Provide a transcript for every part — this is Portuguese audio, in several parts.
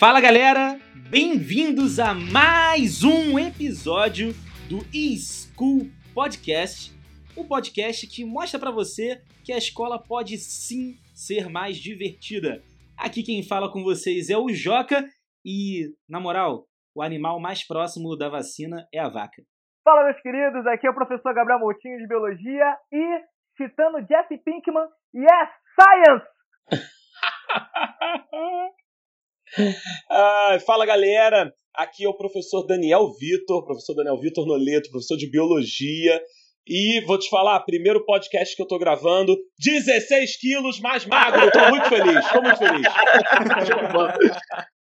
Fala galera, bem-vindos a mais um episódio do eSchool Podcast, o um podcast que mostra para você que a escola pode sim ser mais divertida. Aqui quem fala com vocês é o Joca e, na moral, o animal mais próximo da vacina é a vaca. Fala meus queridos, aqui é o professor Gabriel Moutinho de Biologia e, citando Jesse Pinkman, yes, science! ah, fala galera, aqui é o professor Daniel Vitor, professor Daniel Vitor Noleto, professor de biologia. E vou te falar, primeiro podcast que eu tô gravando, 16 quilos mais magro, tô muito feliz, tô muito feliz.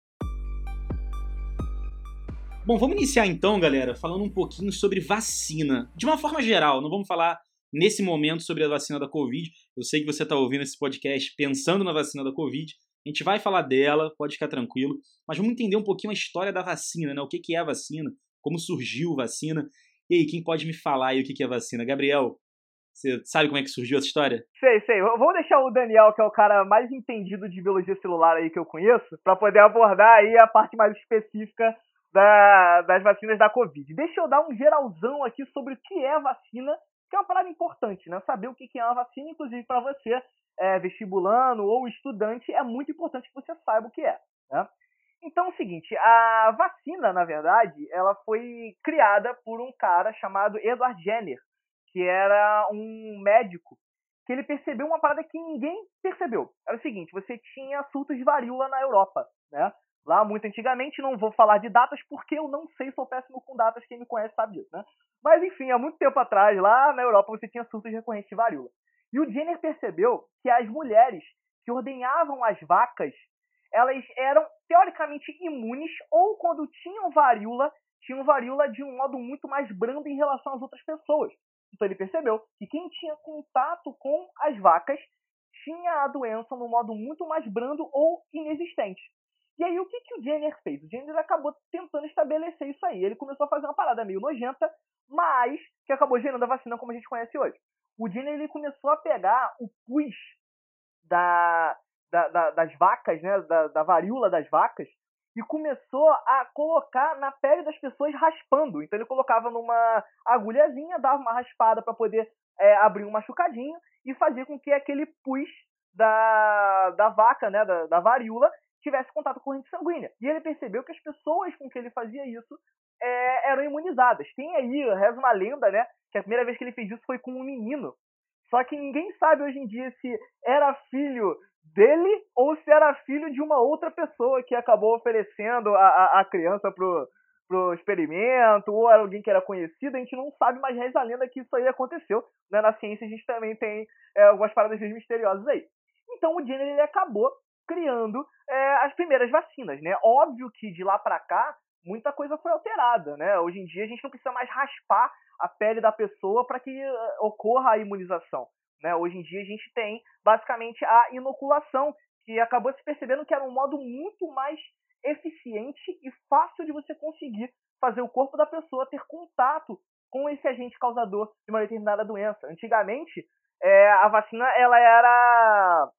Bom, vamos iniciar então, galera, falando um pouquinho sobre vacina. De uma forma geral, não vamos falar nesse momento sobre a vacina da Covid. Eu sei que você está ouvindo esse podcast pensando na vacina da Covid, a gente vai falar dela, pode ficar tranquilo, mas vamos entender um pouquinho a história da vacina, né? O que, que é a vacina, como surgiu a vacina. E aí, quem pode me falar aí o que, que é a vacina? Gabriel, você sabe como é que surgiu essa história? Sei, sei. Vamos deixar o Daniel, que é o cara mais entendido de biologia celular aí que eu conheço, para poder abordar aí a parte mais específica da, das vacinas da Covid. Deixa eu dar um geralzão aqui sobre o que é vacina, que é uma parada importante, né? Saber o que é uma vacina, inclusive para você é, vestibulando ou estudante, é muito importante que você saiba o que é. Né? Então é o seguinte, a vacina, na verdade, ela foi criada por um cara chamado Edward Jenner, que era um médico, que ele percebeu uma parada que ninguém percebeu. Era o seguinte, você tinha surtos de varíola na Europa, né? Lá muito antigamente, não vou falar de datas porque eu não sei, sou péssimo com datas, quem me conhece sabe disso, né? Mas enfim, há muito tempo atrás, lá na Europa, você tinha surtos recorrentes de varíola. E o Jenner percebeu que as mulheres que ordenhavam as vacas, elas eram teoricamente imunes ou quando tinham varíola, tinham varíola de um modo muito mais brando em relação às outras pessoas. Então ele percebeu que quem tinha contato com as vacas tinha a doença no modo muito mais brando ou inexistente. E aí o que, que o Jenner fez? O Jenner acabou tentando estabelecer isso aí. Ele começou a fazer uma parada meio nojenta, mas que acabou gerando a vacina como a gente conhece hoje o Jenner ele começou a pegar o pus da, da, da, das vacas, né, da, da varíola das vacas, e começou a colocar na pele das pessoas raspando. Então ele colocava numa agulhazinha, dava uma raspada para poder é, abrir um machucadinho e fazer com que aquele pus da, da vaca, né, da, da varíola, tivesse contato com corrente sanguínea. E ele percebeu que as pessoas com que ele fazia isso é, eram imunizadas. Tem aí, reza uma lenda, né, que a primeira vez que ele fez isso foi com um menino. Só que ninguém sabe hoje em dia se era filho dele ou se era filho de uma outra pessoa que acabou oferecendo a, a, a criança pro, pro experimento, ou era alguém que era conhecido, a gente não sabe, mas reza a lenda que isso aí aconteceu. Né? Na ciência a gente também tem é, algumas paradas misteriosas aí. Então o Jenner ele acabou criando é, as primeiras vacinas, né? Óbvio que de lá para cá muita coisa foi alterada, né? Hoje em dia a gente não precisa mais raspar a pele da pessoa para que uh, ocorra a imunização. Né? Hoje em dia a gente tem basicamente a inoculação, que acabou se percebendo que era um modo muito mais eficiente e fácil de você conseguir fazer o corpo da pessoa ter contato com esse agente causador de uma determinada doença. Antigamente, é, a vacina ela era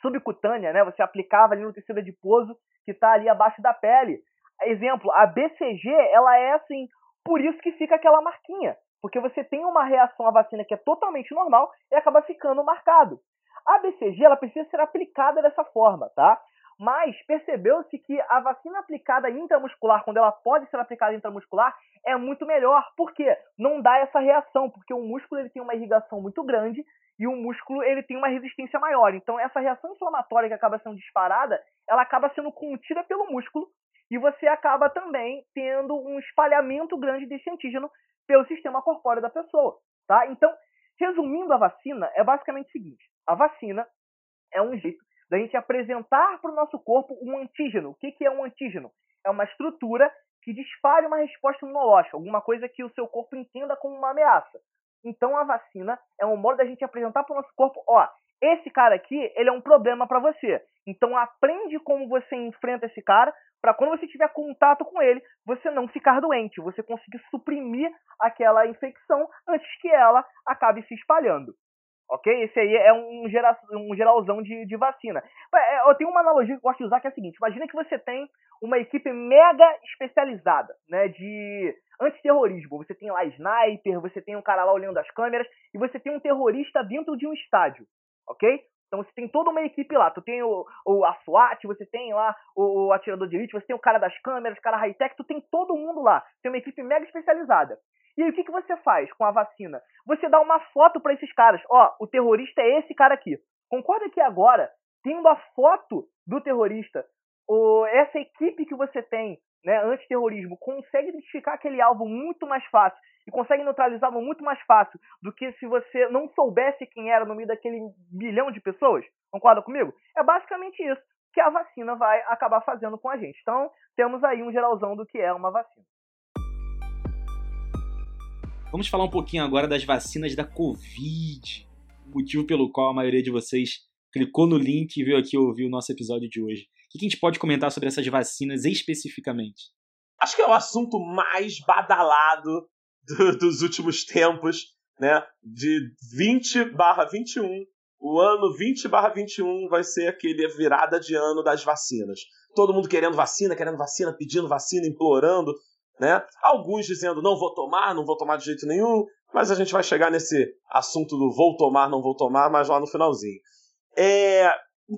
subcutânea, né? Você aplicava ali no tecido adiposo que está ali abaixo da pele. Exemplo, a BCG, ela é assim por isso que fica aquela marquinha. Porque você tem uma reação à vacina que é totalmente normal e acaba ficando marcado. A BCG ela precisa ser aplicada dessa forma, tá? Mas percebeu-se que a vacina aplicada intramuscular, quando ela pode ser aplicada intramuscular, é muito melhor. Por quê? Não dá essa reação, porque o músculo ele tem uma irrigação muito grande e o músculo ele tem uma resistência maior. Então essa reação inflamatória que acaba sendo disparada, ela acaba sendo contida pelo músculo e você acaba também tendo um espalhamento grande desse antígeno pelo sistema corpóreo da pessoa, tá? Então, resumindo a vacina, é basicamente o seguinte: a vacina é um jeito da gente apresentar para o nosso corpo um antígeno. O que, que é um antígeno? É uma estrutura que dispare uma resposta imunológica, alguma coisa que o seu corpo entenda como uma ameaça. Então a vacina é um modo da gente apresentar para o nosso corpo, ó, esse cara aqui, ele é um problema para você. Então aprende como você enfrenta esse cara, para quando você tiver contato com ele, você não ficar doente, você conseguir suprimir aquela infecção antes que ela acabe se espalhando. Ok? Esse aí é um, gera, um geralzão de, de vacina. É, eu tenho uma analogia que eu gosto de usar que é a seguinte: imagina que você tem uma equipe mega especializada né, de antiterrorismo. Você tem lá sniper, você tem um cara lá olhando as câmeras e você tem um terrorista dentro de um estádio. Ok? Então você tem toda uma equipe lá. Tu tem o, o a SWAT, você tem lá o, o atirador de elite, você tem o cara das câmeras, o cara high-tech, tu tem todo mundo lá. Tem uma equipe mega especializada. E aí o que, que você faz com a vacina? Você dá uma foto para esses caras. Ó, o terrorista é esse cara aqui. Concorda que agora, tendo a foto do terrorista, essa equipe que você tem, né, antiterrorismo, consegue identificar aquele alvo muito mais fácil e consegue neutralizá-lo muito mais fácil do que se você não soubesse quem era no meio daquele bilhão de pessoas? Concorda comigo? É basicamente isso que a vacina vai acabar fazendo com a gente. Então, temos aí um geralzão do que é uma vacina. Vamos falar um pouquinho agora das vacinas da Covid. Motivo pelo qual a maioria de vocês clicou no link e veio aqui ouvir o nosso episódio de hoje. O que a gente pode comentar sobre essas vacinas especificamente? Acho que é o assunto mais badalado do, dos últimos tempos, né? De 20 barra 21. O ano 20 barra 21 vai ser aquele virada de ano das vacinas. Todo mundo querendo vacina, querendo vacina, pedindo vacina, implorando, né? Alguns dizendo não vou tomar, não vou tomar de jeito nenhum, mas a gente vai chegar nesse assunto do vou tomar, não vou tomar, mas lá no finalzinho. É,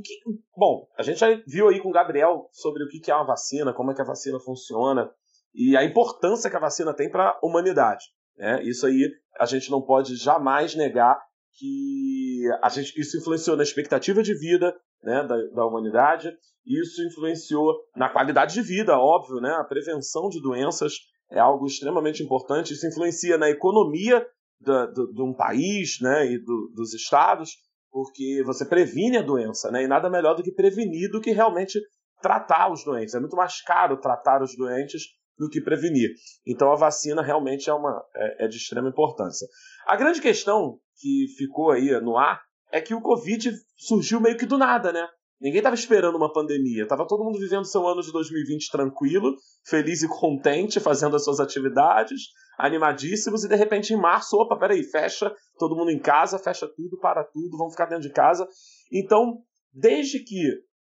que, bom, a gente já viu aí com o Gabriel sobre o que é uma vacina, como é que a vacina funciona e a importância que a vacina tem para a humanidade. Né? Isso aí a gente não pode jamais negar que a gente, isso influenciou na expectativa de vida né, da, da humanidade, isso influenciou na qualidade de vida, óbvio, né? a prevenção de doenças é algo extremamente importante, isso influencia na economia de um país né, e do, dos estados, porque você previne a doença, né? E nada melhor do que prevenir do que realmente tratar os doentes. É muito mais caro tratar os doentes do que prevenir. Então a vacina realmente é, uma, é, é de extrema importância. A grande questão que ficou aí no ar é que o Covid surgiu meio que do nada, né? Ninguém estava esperando uma pandemia. Tava todo mundo vivendo seu ano de 2020 tranquilo, feliz e contente, fazendo as suas atividades, animadíssimos, e de repente em março, opa, peraí, fecha todo mundo em casa, fecha tudo, para tudo, vamos ficar dentro de casa. Então, desde que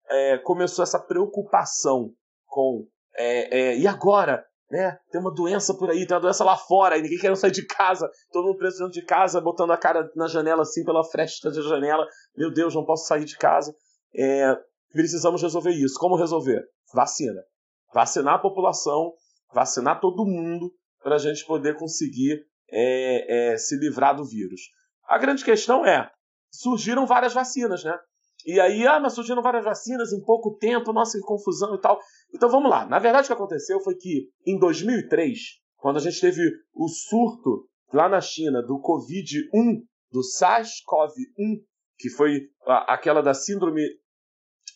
é, começou essa preocupação com é, é, e agora? Né? Tem uma doença por aí, tem uma doença lá fora, e ninguém quer sair de casa, todo mundo preso dentro de casa, botando a cara na janela assim, pela fresta da janela. Meu Deus, não posso sair de casa. É, precisamos resolver isso. Como resolver? Vacina. Vacinar a população, vacinar todo mundo, para a gente poder conseguir é, é, se livrar do vírus. A grande questão é: surgiram várias vacinas, né? E aí, ah, mas surgiram várias vacinas em pouco tempo, nossa, que confusão e tal. Então vamos lá. Na verdade, o que aconteceu foi que em 2003, quando a gente teve o surto lá na China do Covid-1, do SARS-CoV-1, que foi aquela da síndrome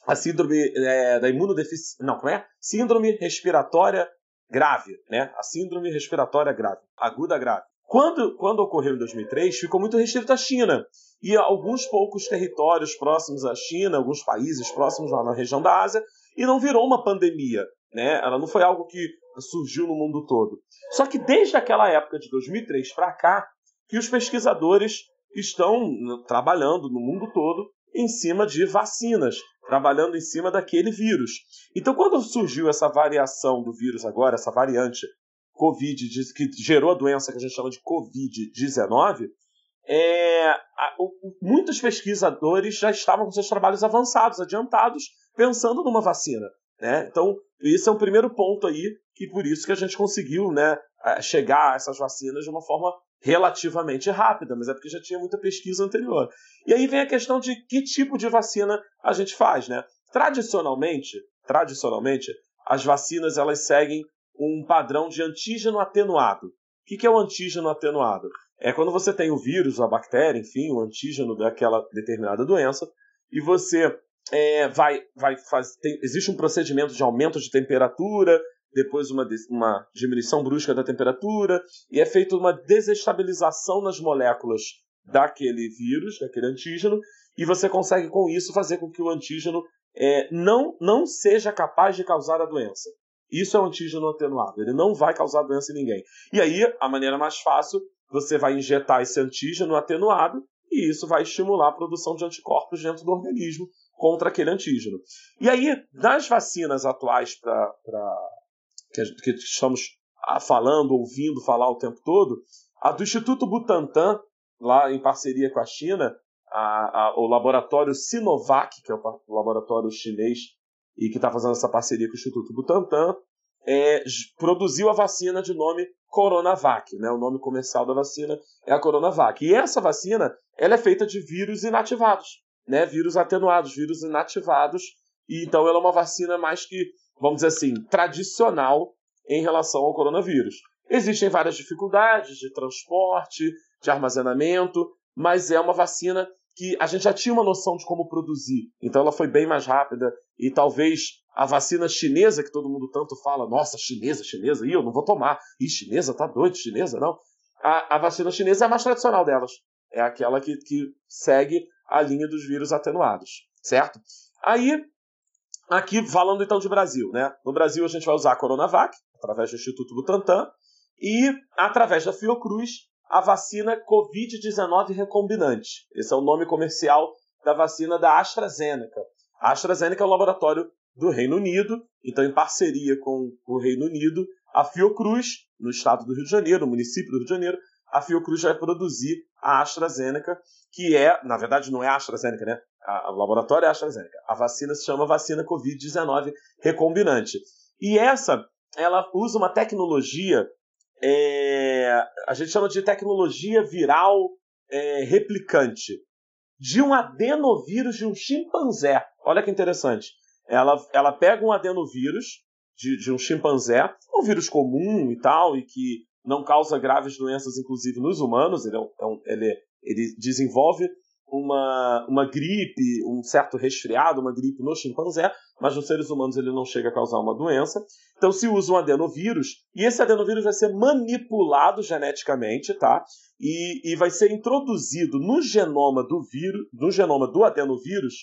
a síndrome é, da imunodeficiência. Não, como é? Síndrome respiratória grave, né? A síndrome respiratória grave, aguda grave. Quando, quando ocorreu em 2003, ficou muito restrito à China. E alguns poucos territórios próximos à China, alguns países próximos lá na região da Ásia, e não virou uma pandemia. Né? Ela não foi algo que surgiu no mundo todo. Só que desde aquela época de 2003 para cá, que os pesquisadores estão trabalhando no mundo todo em cima de vacinas, trabalhando em cima daquele vírus. Então, quando surgiu essa variação do vírus agora, essa variante Covid, que gerou a doença que a gente chama de Covid-19, é, muitos pesquisadores já estavam com seus trabalhos avançados, adiantados, pensando numa vacina. Né? Então, esse é um primeiro ponto aí, que por isso que a gente conseguiu né, chegar a essas vacinas de uma forma relativamente rápida, mas é porque já tinha muita pesquisa anterior. E aí vem a questão de que tipo de vacina a gente faz, né? Tradicionalmente, tradicionalmente, as vacinas elas seguem um padrão de antígeno atenuado. O que é o antígeno atenuado? É quando você tem o vírus, a bactéria, enfim, o antígeno daquela determinada doença, e você é, vai, vai fazer. Existe um procedimento de aumento de temperatura, depois uma, uma diminuição brusca da temperatura, e é feita uma desestabilização nas moléculas daquele vírus, daquele antígeno, e você consegue com isso fazer com que o antígeno é, não, não seja capaz de causar a doença. Isso é um antígeno atenuado, ele não vai causar doença em ninguém. E aí, a maneira mais fácil, você vai injetar esse antígeno atenuado e isso vai estimular a produção de anticorpos dentro do organismo contra aquele antígeno. E aí, nas vacinas atuais pra que, estamos falando, ouvindo falar o tempo todo, a do Instituto Butantan, lá em parceria com a China, a, a, o laboratório Sinovac, que é o laboratório chinês e que está fazendo essa parceria com o Instituto Butantan, é, produziu a vacina de nome Coronavac, né? O nome comercial da vacina é a Coronavac. E essa vacina, ela é feita de vírus inativados, né? Vírus atenuados, vírus inativados. E então ela é uma vacina mais que, vamos dizer assim, tradicional em relação ao coronavírus. Existem várias dificuldades de transporte, de armazenamento, mas é uma vacina que a gente já tinha uma noção de como produzir. Então ela foi bem mais rápida e talvez a vacina chinesa que todo mundo tanto fala, nossa, chinesa, chinesa, e eu não vou tomar. E chinesa, tá doido, chinesa, não. A, a vacina chinesa é a mais tradicional delas. É aquela que, que segue a linha dos vírus atenuados, certo? Aí, aqui falando então de Brasil, né? No Brasil a gente vai usar a Coronavac, através do Instituto Butantan, e através da Fiocruz, a vacina Covid-19 recombinante. Esse é o nome comercial da vacina da AstraZeneca. A AstraZeneca é um laboratório do Reino Unido, então em parceria com o Reino Unido, a Fiocruz, no estado do Rio de Janeiro, no município do Rio de Janeiro, a Fiocruz vai produzir a AstraZeneca, que é, na verdade não é a AstraZeneca, né? o laboratório é a AstraZeneca. A vacina se chama vacina Covid-19 recombinante. E essa, ela usa uma tecnologia é, a gente chama de tecnologia viral é, replicante de um adenovírus de um chimpanzé. Olha que interessante. Ela, ela pega um adenovírus de, de um chimpanzé, um vírus comum e tal, e que não causa graves doenças, inclusive nos humanos. Ele, é um, é ele, ele desenvolve uma, uma gripe, um certo resfriado, uma gripe no chimpanzé, mas nos seres humanos ele não chega a causar uma doença. Então se usa um adenovírus, e esse adenovírus vai ser manipulado geneticamente, tá? E, e vai ser introduzido no genoma do vírus, no genoma do adenovírus,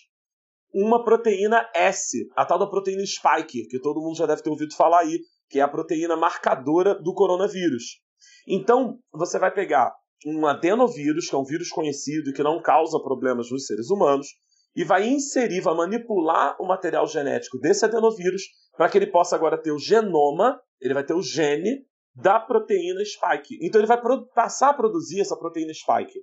uma proteína S, a tal da proteína spike, que todo mundo já deve ter ouvido falar aí, que é a proteína marcadora do coronavírus. Então, você vai pegar um adenovírus, que é um vírus conhecido que não causa problemas nos seres humanos, e vai inserir, vai manipular o material genético desse adenovírus para que ele possa agora ter o genoma, ele vai ter o gene da proteína spike. Então ele vai passar a produzir essa proteína spike.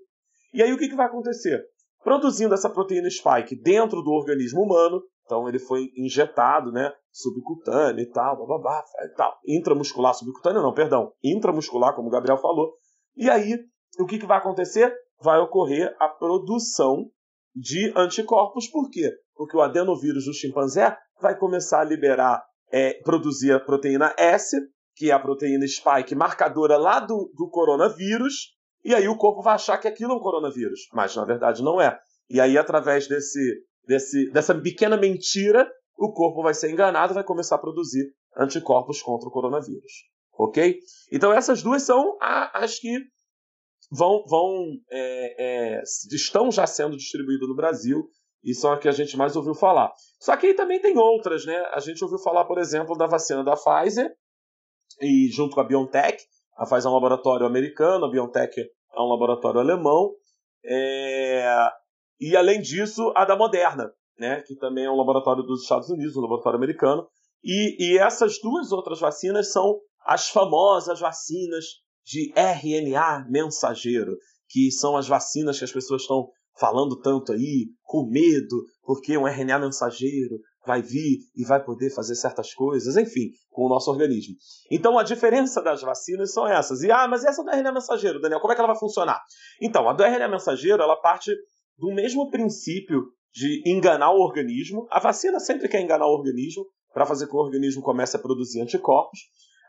E aí o que, que vai acontecer? Produzindo essa proteína spike dentro do organismo humano, então ele foi injetado, né, subcutâneo e tal, bababá, e tal. Intramuscular, subcutâneo não, perdão, intramuscular, como o Gabriel falou. E aí o que, que vai acontecer? Vai ocorrer a produção de anticorpos. Por quê? Porque o adenovírus do chimpanzé vai começar a liberar, é, produzir a proteína S, que é a proteína spike marcadora lá do, do coronavírus, e aí o corpo vai achar que aquilo é um coronavírus, mas na verdade não é. E aí, através desse, desse, dessa pequena mentira, o corpo vai ser enganado e vai começar a produzir anticorpos contra o coronavírus. Ok? Então, essas duas são as que vão, vão é, é, estão já sendo distribuídos no Brasil e são a que a gente mais ouviu falar. Só que aí também tem outras, né? A gente ouviu falar, por exemplo, da vacina da Pfizer e junto com a BioNTech. A Pfizer é um laboratório americano, a BioNTech é um laboratório alemão. É... E além disso, a da Moderna, né? Que também é um laboratório dos Estados Unidos, um laboratório americano. E, e essas duas outras vacinas são as famosas vacinas de RNA mensageiro, que são as vacinas que as pessoas estão falando tanto aí, com medo, porque um RNA mensageiro vai vir e vai poder fazer certas coisas, enfim, com o nosso organismo. Então a diferença das vacinas são essas. E ah, mas essa do RNA mensageiro, Daniel, como é que ela vai funcionar? Então, a do RNA mensageiro, ela parte do mesmo princípio de enganar o organismo. A vacina sempre quer enganar o organismo para fazer com que o organismo comece a produzir anticorpos.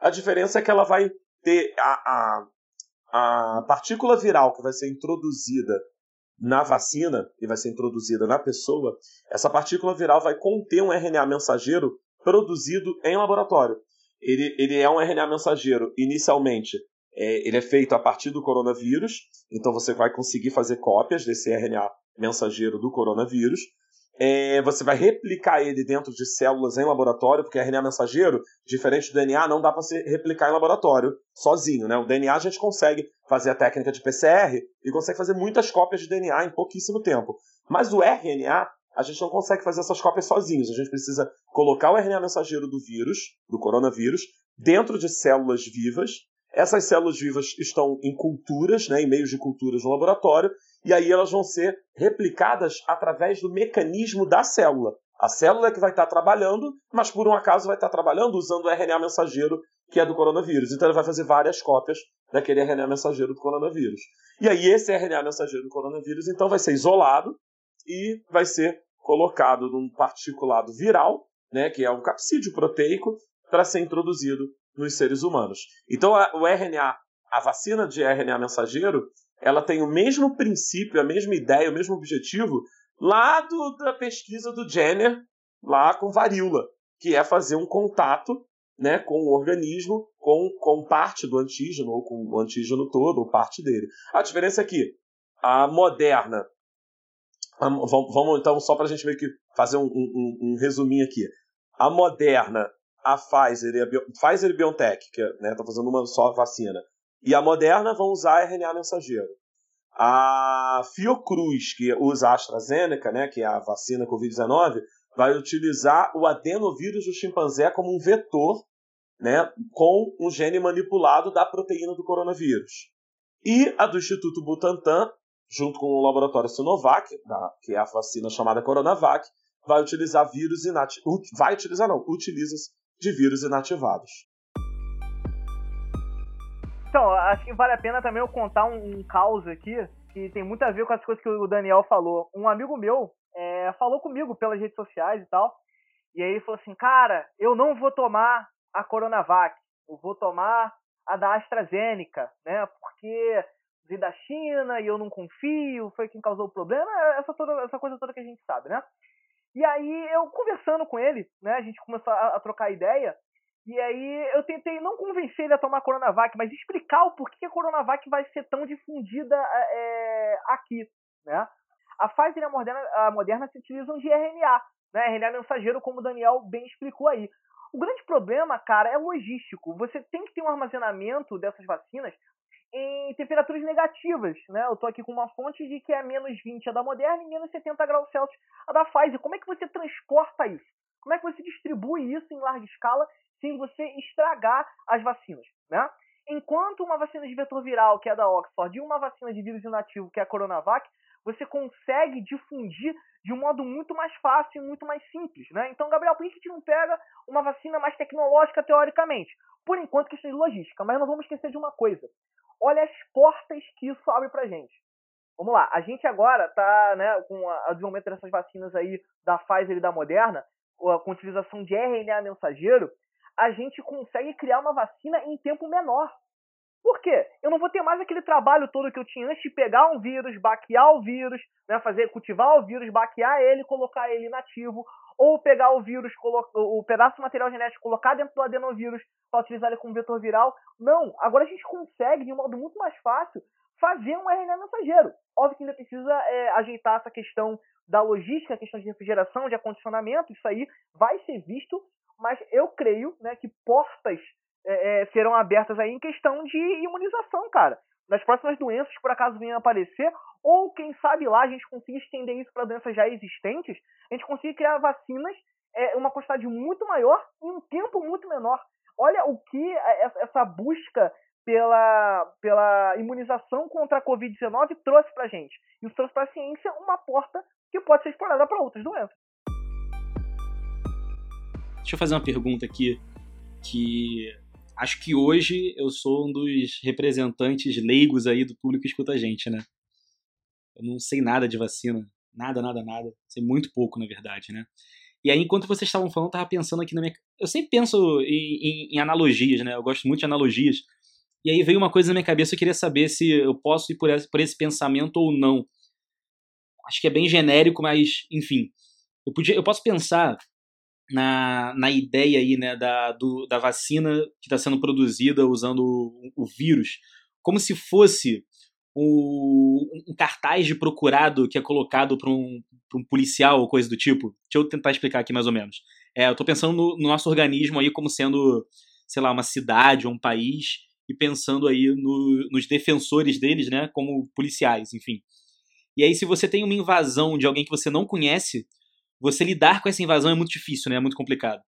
A diferença é que ela vai ter a, a, a partícula viral que vai ser introduzida na vacina e vai ser introduzida na pessoa, essa partícula viral vai conter um RNA mensageiro produzido em laboratório. Ele, ele é um RNA mensageiro, inicialmente, é, ele é feito a partir do coronavírus, então você vai conseguir fazer cópias desse RNA mensageiro do coronavírus. é, você vai replicar ele dentro de células em laboratório, porque RNA mensageiro, diferente do DNA, não dá para se replicar em laboratório sozinho. Né? O DNA a gente consegue fazer a técnica de PCR e consegue fazer muitas cópias de DNA em pouquíssimo tempo. Mas o RNA, a gente não consegue fazer essas cópias sozinhos. A gente precisa colocar o RNA mensageiro do vírus, do coronavírus, dentro de células vivas. Essas células vivas estão em culturas, né, em meios de culturas no laboratório, e aí elas vão ser replicadas através do mecanismo da célula. A célula é que vai estar trabalhando, mas por um acaso vai estar trabalhando usando o RNA mensageiro que é do coronavírus. Então ele vai fazer várias cópias daquele RNA mensageiro do coronavírus. E aí esse RNA mensageiro do coronavírus então vai ser isolado e vai ser colocado num particulado viral, né, que é um capsídeo proteico, para ser introduzido nos seres humanos. Então o RNA, a vacina de RNA mensageiro, ela tem o mesmo princípio, a mesma ideia, o mesmo objetivo lá do, da pesquisa do Jenner, lá com varíola, que é fazer um contato né, com o organismo, com, com parte do antígeno, ou com o antígeno todo, ou parte dele. A diferença é que a moderna. A, vamos, vamos, então, só para a gente meio que fazer um, um, um, resuminho aqui. A moderna, a Pfizer e a Bio, Pfizer e BioNTech, que né, fazendo uma só vacina, e a Moderna vão usar RNA mensageiro. A Fiocruz, que usa a AstraZeneca, né, que é a vacina Covid-19, vai utilizar o adenovírus do chimpanzé como um vetor né, com um gene manipulado da proteína do coronavírus. E a do Instituto Butantan, junto com o laboratório Sinovac, que é a vacina chamada Coronavac, vai utilizar vírus inativados. Vai utilizar, não, utiliza de vírus inativados. Então, acho que vale a pena também eu contar um, um caos aqui, que tem muito a ver com as coisas que o Daniel falou. Um amigo meu é, falou comigo pelas redes sociais e tal, e aí ele falou assim, cara, eu não vou tomar a Coronavac, eu vou tomar a da AstraZeneca, né, porque veio da China e eu não confio, foi quem causou o problema, essa, toda, essa coisa toda que a gente sabe, né. E aí eu conversando com ele, né, a gente começou a, a trocar ideia, e aí eu tentei não convencer ele a tomar Coronavac, mas explicar o porquê a Coronavac vai ser tão difundida é, aqui, né? A Pfizer e a Moderna, a Moderna se utilizam de RNA, né? RNA mensageiro, como o Daniel bem explicou aí. O grande problema, cara, é logístico. Você tem que ter um armazenamento dessas vacinas em temperaturas negativas, né? Eu tô aqui com uma fonte de que é menos 20 a da Moderna e menos 70 graus Celsius a da Pfizer. Como é que você transporta isso? Como é que você distribui isso em larga escala sem você estragar as vacinas, né? Enquanto uma vacina de vetor viral, que é da Oxford, e uma vacina de vírus inativo, que é a Coronavac, você consegue difundir de um modo muito mais fácil e muito mais simples, né? Então, Gabriel, por que a gente não pega uma vacina mais tecnológica teoricamente? Por enquanto, questão de logística, mas não vamos esquecer de uma coisa. Olha as portas que isso abre pra gente. Vamos lá, a gente agora tá, né, com o desenvolvimento dessas vacinas aí da Pfizer e da Moderna, com a utilização de RNA mensageiro, a gente consegue criar uma vacina em tempo menor. Por quê? Eu não vou ter mais aquele trabalho todo que eu tinha antes de pegar um vírus, baquear o vírus, né, fazer, cultivar o vírus, baquear ele, colocar ele inativo, ou pegar o vírus, o pedaço do material genético, colocar dentro do adenovírus para utilizar ele como vetor viral. Não, agora a gente consegue, de um modo muito mais fácil, fazer um RNA mensageiro. Óbvio que ainda precisa é, ajeitar essa questão da logística, a questão de refrigeração, de acondicionamento, isso aí vai ser visto, mas eu creio né, que portas é, é, serão abertas aí em questão de imunização, cara. Nas próximas doenças por acaso venham aparecer, ou quem sabe lá a gente consiga estender isso para doenças já existentes, a gente consiga criar vacinas é, uma quantidade muito maior em um tempo muito menor. Olha o que essa busca pela, pela imunização contra a Covid-19 trouxe para gente. Isso trouxe para a ciência uma porta que pode ser explorada para outras doenças. Deixa eu fazer uma pergunta aqui que acho que hoje eu sou um dos representantes leigos aí do público que escuta a gente, né? Eu não sei nada de vacina, nada, nada, nada. Sei muito pouco, na verdade, né? E aí, enquanto vocês estavam falando, eu tava pensando aqui na minha. Eu sempre penso em, em, em, analogias, né? Eu gosto muito de analogias. E aí veio uma coisa na minha cabeça, eu queria saber se eu posso ir por esse, por esse pensamento ou não. Acho que é bem genérico, mas, enfim. Eu, podia, eu posso pensar na, na ideia aí, né, da, do, da vacina que está sendo produzida usando o, o, vírus, como se fosse um, um cartaz de procurado que é colocado para um, um policial ou coisa do tipo? Deixa eu tentar explicar aqui mais ou menos. É, eu estou pensando no, no, nosso organismo aí como sendo, sei lá, uma cidade ou um país e pensando aí no, nos defensores deles, né, como policiais, enfim. E aí, se você tem uma invasão de alguém que você não conhece, você lidar com essa invasão é muito difícil, né? É muito complicado.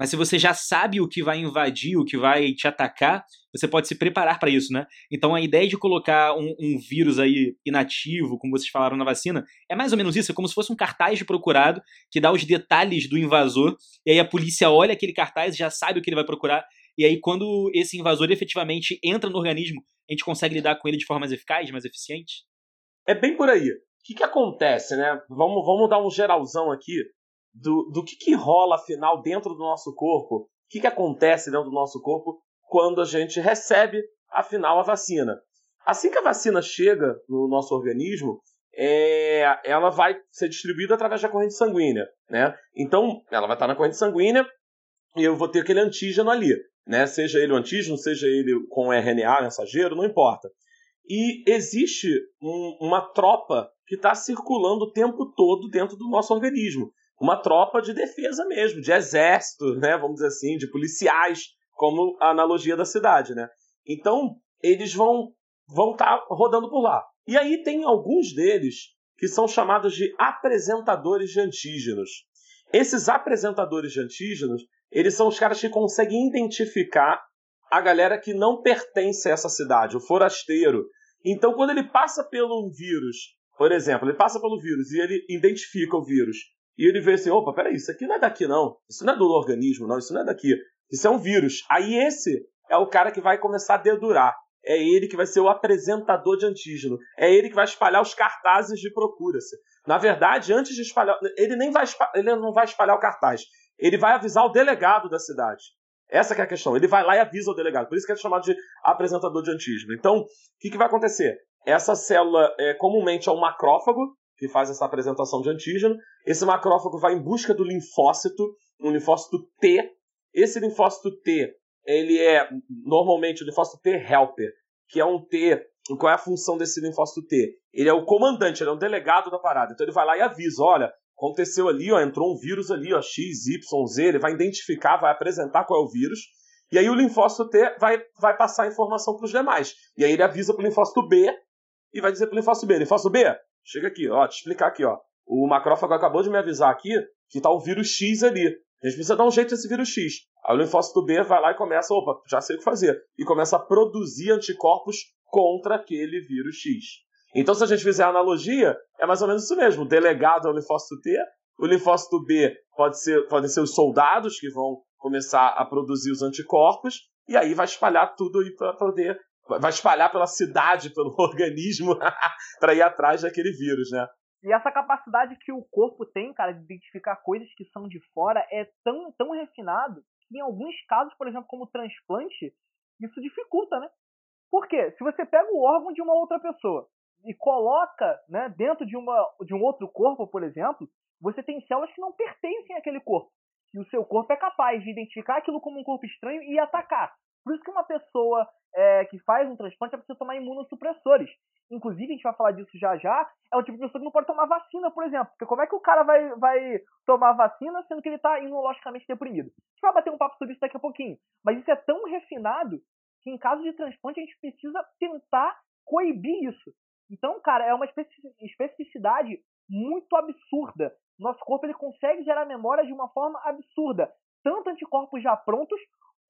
Mas se você já sabe o que vai invadir, o que vai te atacar, você pode se preparar para isso, né? Então a ideia de colocar um, um, vírus aí inativo, como vocês falaram na vacina, é mais ou menos isso, é como se fosse um cartaz de procurado que dá os detalhes do invasor, e aí a polícia olha aquele cartaz, já sabe o que ele vai procurar, e aí quando esse invasor efetivamente entra no organismo, a gente consegue lidar com ele de forma mais eficaz, mais eficiente? É bem por aí. Que, que acontece, né? Vamos, vamos dar um geralzão aqui do, do que, que rola, afinal, dentro do nosso corpo, o que, que acontece dentro do nosso corpo quando a gente recebe, afinal, a vacina. Assim que a vacina chega no nosso organismo, é, ela vai ser distribuída através da corrente sanguínea, né? Então, ela vai estar na corrente sanguínea e eu vou ter aquele antígeno ali, né? Seja ele o antígeno, seja ele com RNA mensageiro, não importa. E existe um, uma tropa que está circulando o tempo todo dentro do nosso organismo uma tropa de defesa mesmo, de exército, né, vamos dizer assim, de policiais, como a analogia da cidade, né? Então, eles vão vão estar tá rodando por lá. E aí tem alguns deles que são chamados de apresentadores de antígenos. Esses apresentadores de antígenos, eles são os caras que conseguem identificar a galera que não pertence a essa cidade, o forasteiro. Então, quando ele passa pelo vírus, por exemplo, ele passa pelo vírus e ele identifica o vírus e ele vê assim: opa, peraí, isso aqui não é daqui não. Isso não é do organismo, não. Isso não é daqui. Isso é um vírus. Aí esse é o cara que vai começar a dedurar. É ele que vai ser o apresentador de antígeno. É ele que vai espalhar os cartazes de procura-se. Na verdade, antes de espalhar. Ele nem vai, ele não vai espalhar o cartaz. Ele vai avisar o delegado da cidade. Essa é a questão. Ele vai lá e avisa o delegado. Por isso que é chamado de apresentador de antígeno. Então, o que, que vai acontecer? Essa célula é, comumente é um macrófago, que faz essa apresentação de antígeno. Esse macrófago vai em busca do linfócito, um linfócito T. Esse linfócito T, ele é normalmente o linfócito T helper, que é um T. Qual é a função desse linfócito T? Ele é o comandante, ele é o delegado da parada. Então ele vai lá e avisa: olha, aconteceu ali, ó, entrou um vírus ali, ó, X, Y, Z. Ele vai identificar, vai apresentar qual é o vírus. E aí o linfócito T vai, vai passar a informação para os demais. E aí ele avisa para o linfócito B e vai dizer para o linfócito B: linfócito B, Chega aqui, ó, te explicar aqui, ó. O macrófago acabou de me avisar aqui que tá o vírus X ali. A gente precisa dar um jeito nesse vírus X. Aí o linfócito B vai lá e começa, opa, já sei o que fazer. E começa a produzir anticorpos contra aquele vírus X. Então, se a gente fizer a analogia, é mais ou menos isso mesmo. O delegado é o linfócito T, o linfócito B pode ser, podem ser os soldados que vão começar a produzir os anticorpos, e aí vai espalhar tudo para poder vai espalhar pela cidade, pelo organismo, para ir atrás daquele vírus, né? E essa capacidade que o corpo tem, cara, de identificar coisas que são de fora é tão, tão refinado que em alguns casos, por exemplo, como transplante, isso dificulta, né? Por quê? Se você pega o órgão de uma outra pessoa e coloca né, dentro de, uma, de um outro corpo, por exemplo, você tem células que não pertencem àquele corpo. E o seu corpo é capaz de identificar aquilo como um corpo estranho e atacar. Por isso que uma pessoa é, que faz um transplante precisa tomar imunossupressores. Inclusive, a gente vai falar disso já já, é o tipo de pessoa que não pode tomar vacina, por exemplo. Porque como é que o cara vai, vai tomar vacina sendo que ele está imunologicamente deprimido? A gente vai bater um papo sobre isso daqui a pouquinho. Mas isso é tão refinado que em caso de transplante a gente precisa tentar coibir isso. Então, cara, é uma especificidade muito absurda. Nosso corpo ele consegue gerar memória de uma forma absurda. Tanto anticorpos já prontos,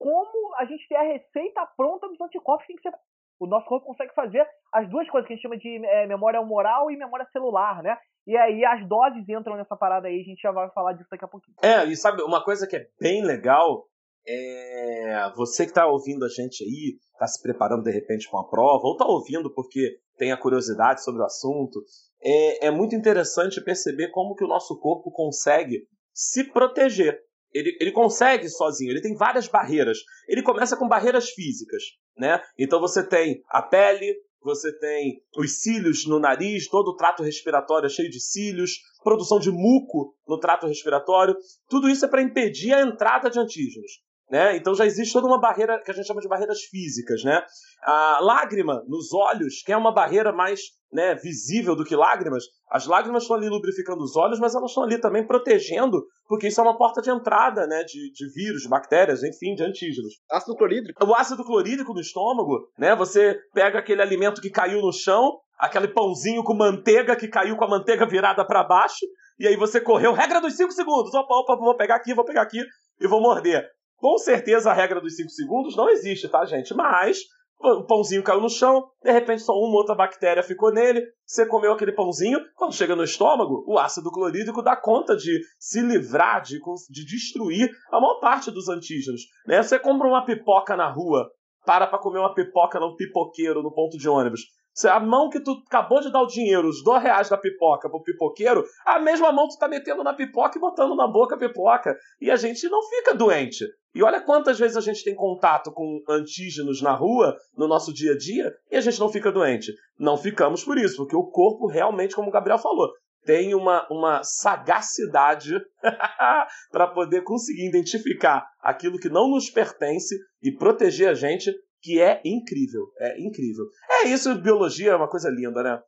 como a gente tem a receita pronta dos anticorpos tem que ser. O nosso corpo consegue fazer as duas coisas que a gente chama de é, memória humoral e memória celular, né? E aí as doses entram nessa parada aí, a gente já vai falar disso daqui a pouquinho. É, e sabe, uma coisa que é bem legal é você que está ouvindo a gente aí, está se preparando de repente para uma prova, ou está ouvindo porque tem a curiosidade sobre o assunto, é, é muito interessante perceber como que o nosso corpo consegue se proteger. Ele, ele consegue sozinho, ele tem várias barreiras. Ele começa com barreiras físicas, né? Então você tem a pele, você tem os cílios no nariz, todo o trato respiratório é cheio de cílios, produção de muco no trato respiratório. Tudo isso é para impedir a entrada de antígenos. Né? Então já existe toda uma barreira que a gente chama de barreiras físicas. Né? A lágrima nos olhos, que é uma barreira mais né, visível do que lágrimas, as lágrimas estão ali lubrificando os olhos, mas elas estão ali também protegendo, porque isso é uma porta de entrada né, de, de vírus, de bactérias, enfim, de antígenos. Ácido clorídrico. O ácido clorídrico no estômago, né? Você pega aquele alimento que caiu no chão, aquele pãozinho com manteiga que caiu com a manteiga virada para baixo, e aí você correu, regra dos 5 segundos, opa, opa, vou pegar aqui, vou pegar aqui e vou morder. Com certeza a regra dos 5 segundos não existe, tá, gente? Mas o pãozinho caiu no chão, de repente só uma outra bactéria ficou nele, você comeu aquele pãozinho, quando chega no estômago, o ácido clorídrico dá conta de se livrar, de, de destruir a maior parte dos antígenos. Né? Você compra uma pipoca na rua, para para comer uma pipoca no pipoqueiro, no ponto de ônibus. A mão que tu acabou de dar o dinheiro, os dois reais da pipoca pro pipoqueiro, a mesma mão tu tá metendo na pipoca e botando na boca a pipoca. E a gente não fica doente. E olha quantas vezes a gente tem contato com antígenos na rua, no nosso dia a dia, e a gente não fica doente. Não ficamos por isso, porque o corpo realmente, como o Gabriel falou, tem uma, uma sagacidade para poder conseguir identificar aquilo que não nos pertence e proteger a gente, que é incrível. É incrível. É isso, biologia é uma coisa linda, né?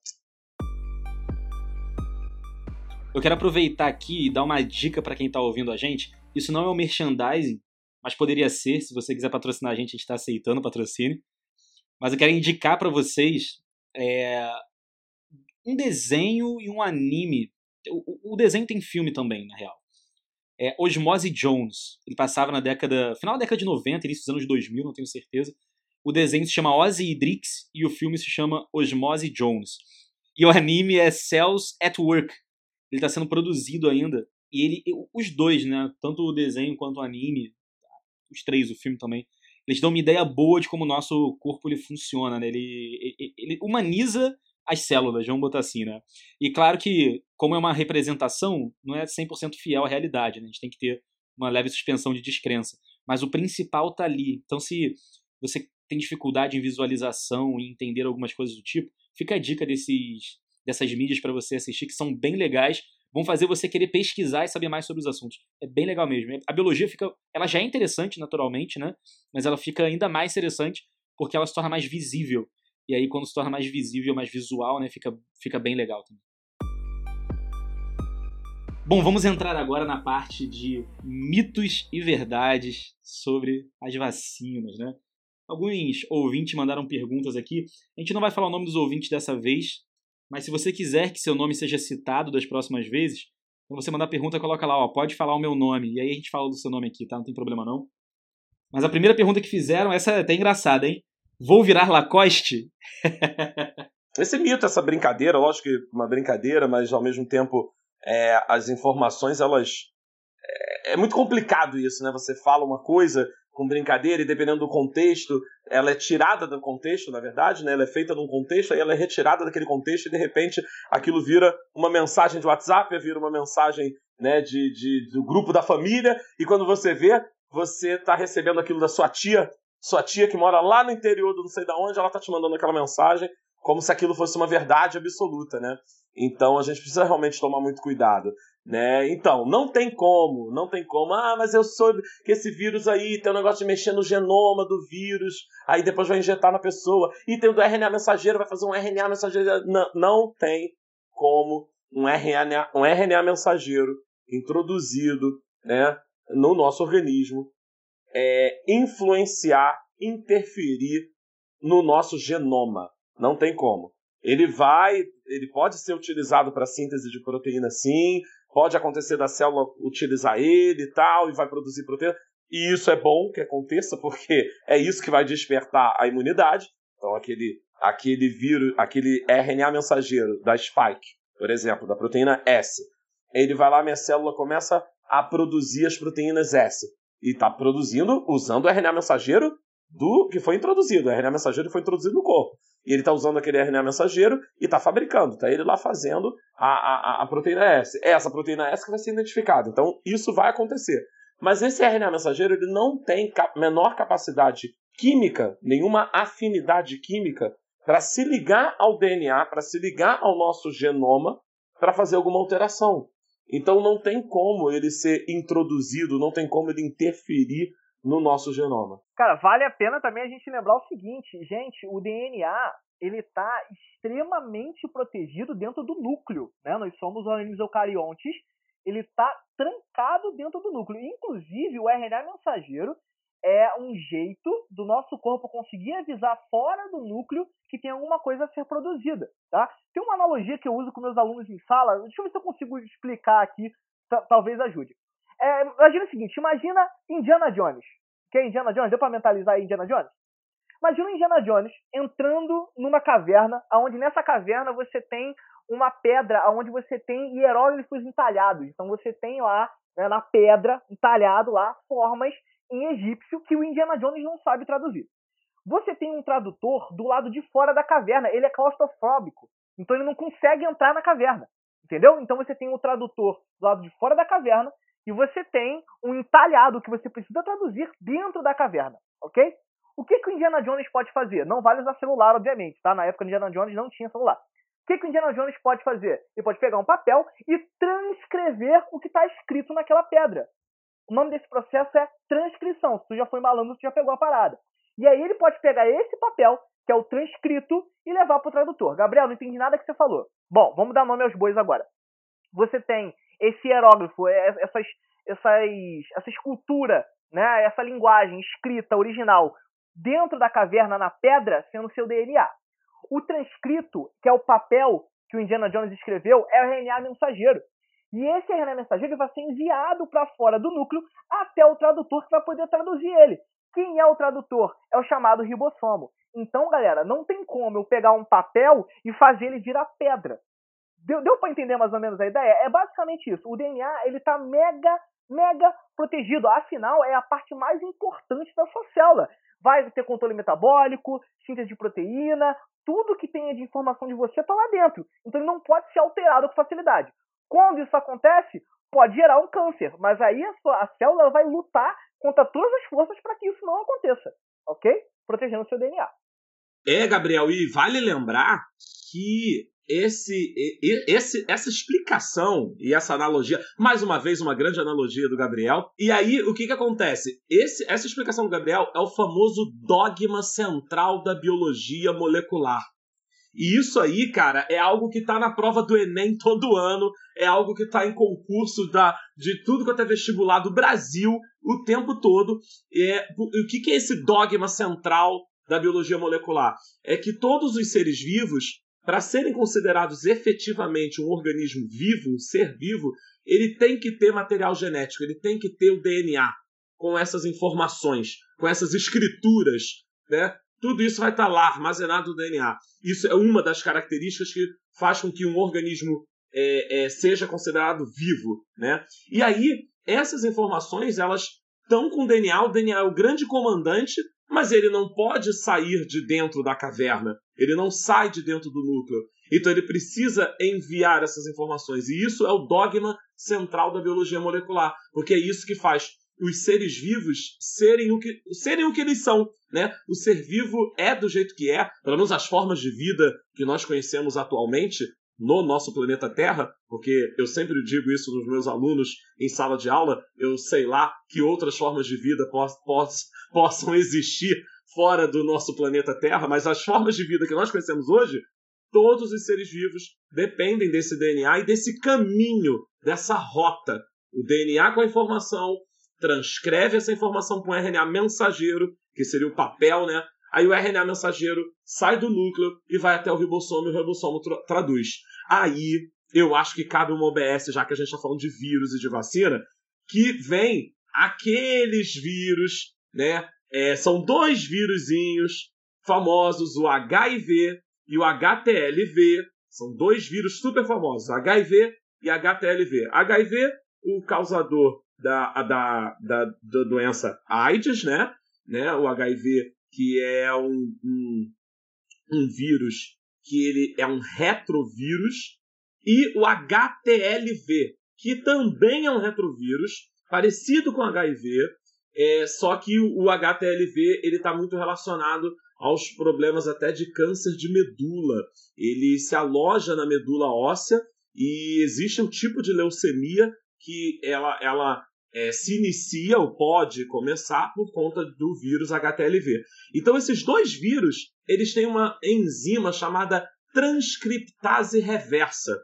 Eu quero aproveitar aqui e dar uma dica para quem está ouvindo a gente. Isso não é um merchandising, mas poderia ser. Se você quiser patrocinar a gente, a gente está aceitando patrocínio. Mas eu quero indicar para vocês é, um desenho e um anime. O, o, desenho tem filme também, na real. É Osmose Jones. Ele passava na década. final da década de 90, início dos anos 2000, não tenho certeza. O desenho se chama Ozzy Idrix e o filme se chama Osmose Jones. E o anime é Cells at Work. Ele está sendo produzido ainda. E ele, os dois, né? Tanto o desenho quanto o anime, os três, o filme também, eles dão uma ideia boa de como o nosso corpo ele funciona, né? Ele, ele, ele humaniza as células, vamos botar assim, né? E claro que, como é uma representação, não é 100% fiel à realidade, né? A gente tem que ter uma leve suspensão de descrença. Mas o principal tá ali. Então, se você tem dificuldade em visualização e entender algumas coisas do tipo, fica a dica desses, dessas mídias para você assistir, que são bem legais, vão fazer você querer pesquisar e saber mais sobre os assuntos. É bem legal mesmo. A biologia fica, ela já é interessante naturalmente, né? Mas ela fica ainda mais interessante porque ela se torna mais visível. E aí quando se torna mais visível, mais visual, né, fica fica bem legal também. Bom, vamos entrar agora na parte de mitos e verdades sobre as vacinas, né? Alguns ouvintes mandaram perguntas aqui. A gente não vai falar o nome dos ouvintes dessa vez, mas se você quiser que seu nome seja citado das próximas vezes, quando você mandar pergunta, coloca lá, ó, pode falar o meu nome. E aí a gente fala do seu nome aqui, tá? Não tem problema não. Mas a primeira pergunta que fizeram, essa é até engraçada, hein? Vou virar Lacoste? Esse mito, essa brincadeira, lógico que uma brincadeira, mas ao mesmo tempo é, as informações, elas. É, é muito complicado isso, né? Você fala uma coisa com brincadeira e dependendo do contexto, ela é tirada do contexto, na verdade, né? Ela é feita num contexto, aí ela é retirada daquele contexto e de repente aquilo vira uma mensagem de WhatsApp, vira uma mensagem né, de, de, do grupo da família, e quando você vê, você está recebendo aquilo da sua tia, sua tia que mora lá no interior do não sei de onde, ela está te mandando aquela mensagem como se aquilo fosse uma verdade absoluta, né? Então a gente precisa realmente tomar muito cuidado. Né? Então, não tem como, não tem como. Ah, mas eu soube que esse vírus aí tem um negócio de mexer no genoma do vírus, aí depois vai injetar na pessoa. E tem o do RNA mensageiro, vai fazer um RNA mensageiro. Não, não tem como um RNA, um RNA mensageiro introduzido né, no nosso organismo é, influenciar, interferir no nosso genoma. Não tem como. Ele vai, ele pode ser utilizado para síntese de proteína, sim, Pode acontecer da célula utilizar ele e tal, e vai produzir proteína. E isso é bom que aconteça, porque é isso que vai despertar a imunidade. Então, aquele, aquele vírus, aquele RNA mensageiro da spike, por exemplo, da proteína S, ele vai lá, minha célula começa a produzir as proteínas S. E está produzindo usando o RNA mensageiro do que foi introduzido. O RNA mensageiro foi introduzido no corpo. E ele está usando aquele RNA mensageiro e está fabricando. Está ele lá fazendo a, a, a proteína S. É essa proteína S que vai ser identificada. Então, isso vai acontecer. Mas esse RNA mensageiro ele não tem cap menor capacidade química, nenhuma afinidade química para se ligar ao DNA, para se ligar ao nosso genoma, para fazer alguma alteração. Então não tem como ele ser introduzido, não tem como ele interferir no nosso genoma. Cara, vale a pena também a gente lembrar o seguinte, gente, o DNA ele está extremamente protegido dentro do núcleo, né? Nós somos organismos eucariontes, ele está trancado dentro do núcleo. Inclusive, o RNA mensageiro é um jeito do nosso corpo conseguir avisar fora do núcleo que tem alguma coisa a ser produzida, tá? Tem uma analogia que eu uso com meus alunos em sala, deixa eu ver se eu consigo explicar aqui, talvez ajude. É, imagina o seguinte, imagina Indiana Jones. Que é Indiana Jones? Deu para mentalizar aí Indiana Jones? Imagina Indiana Jones entrando numa caverna, onde nessa caverna você tem uma pedra, onde você tem hieróglifos entalhados. Então você tem lá, né, na pedra, entalhado lá, formas em egípcio que o Indiana Jones não sabe traduzir. Você tem um tradutor do lado de fora da caverna, ele é claustrofóbico, então ele não consegue entrar na caverna, entendeu? Então você tem um tradutor do lado de fora da caverna e você tem um entalhado que você precisa traduzir dentro da caverna, ok? O que, que o Indiana Jones pode fazer? Não vale usar celular, obviamente, tá? Na época o Indiana Jones não tinha celular. O que, que o Indiana Jones pode fazer? Ele pode pegar um papel e transcrever o que está escrito naquela pedra. O nome desse processo é transcrição. Se tu já foi malandro, tu já pegou a parada. E aí ele pode pegar esse papel, que é o transcrito, e levar para o tradutor. Gabriel, não entendi nada que você falou. Bom, vamos dar nome aos bois agora. Você tem esse hierógrafo, é, essas, essas, essa escultura, né, essa linguagem escrita original dentro da caverna na pedra sendo seu DNA. O transcrito, que é o papel que o Indiana Jones escreveu, é o RNA mensageiro. E esse RNA mensageiro vai ser enviado para fora do núcleo até o tradutor que vai poder traduzir ele. Quem é o tradutor? É o chamado ribossomo. Então, galera, não tem como eu pegar um papel e fazer ele virar pedra. Deu, deu para entender mais ou menos a ideia? É basicamente isso. O DNA ele está mega, mega protegido. Afinal, é a parte mais importante da sua célula. Vai ter controle metabólico, síntese de proteína, tudo que tenha de informação de você está lá dentro. Então ele não pode ser alterado com facilidade. Quando isso acontece, pode gerar um câncer, mas aí a, sua, a célula vai lutar contra todas as forças para que isso não aconteça, ok? Protegendo o seu DNA. É, Gabriel, e vale lembrar que esse, esse, essa explicação e essa analogia, mais uma vez, uma grande analogia do Gabriel. E aí, o que, que acontece? Esse, essa explicação do Gabriel é o famoso dogma central da biologia molecular. E isso aí, cara, é algo que tá na prova do Enem todo ano, é algo que tá em concurso da, de tudo quanto é vestibular do Brasil o tempo todo. É, o que, que é esse dogma central da biologia molecular? É que todos os seres vivos, para serem considerados efetivamente um organismo vivo, um ser vivo, ele tem que ter material genético, ele tem que ter o DNA com essas informações, com essas escrituras, né? Tudo isso vai estar lá, armazenado no DNA. Isso é uma das características que faz com que um organismo é, é, seja considerado vivo, né? E aí, essas informações, elas estão com o DNA, o DNA é o grande comandante, mas ele não pode sair de dentro da caverna, ele não sai de dentro do núcleo. Então ele precisa enviar essas informações. E isso é o dogma central da biologia molecular, porque é isso que faz os seres vivos serem o que, serem o que eles são. Né? O ser vivo é do jeito que é, pelo menos as formas de vida que nós conhecemos atualmente no nosso planeta Terra, porque eu sempre digo isso nos meus alunos em sala de aula, eu sei lá que outras formas de vida poss poss possam existir fora do nosso planeta Terra, mas as formas de vida que nós conhecemos hoje, todos os seres vivos dependem desse DNA e desse caminho, dessa rota. O DNA com a informação, transcreve essa informação para um RNA mensageiro, que seria o papel, né? Aí o RNA mensageiro sai do núcleo e vai até o ribossomo e o ribossomo tra traduz. Aí eu acho que cabe uma OBS, já que a gente está falando de vírus e de vacina, que vem aqueles vírus, né? É, são dois vírusinhos famosos, o HIV e o HTLV. São dois vírus super famosos, HIV e HTLV. HIV, o causador da, da, da, da doença AIDS, né? né? O HIV, que é um, um, um vírus que ele é um retrovírus, e o HTLV, que também é um retrovírus, parecido com HIV, é, só que o HTLV ele está muito relacionado aos problemas até de câncer de medula. Ele se aloja na medula óssea e existe um tipo de leucemia que ela, ela é, se inicia ou pode começar por conta do vírus HTLV. Então esses dois vírus, eles têm uma enzima chamada transcriptase reversa.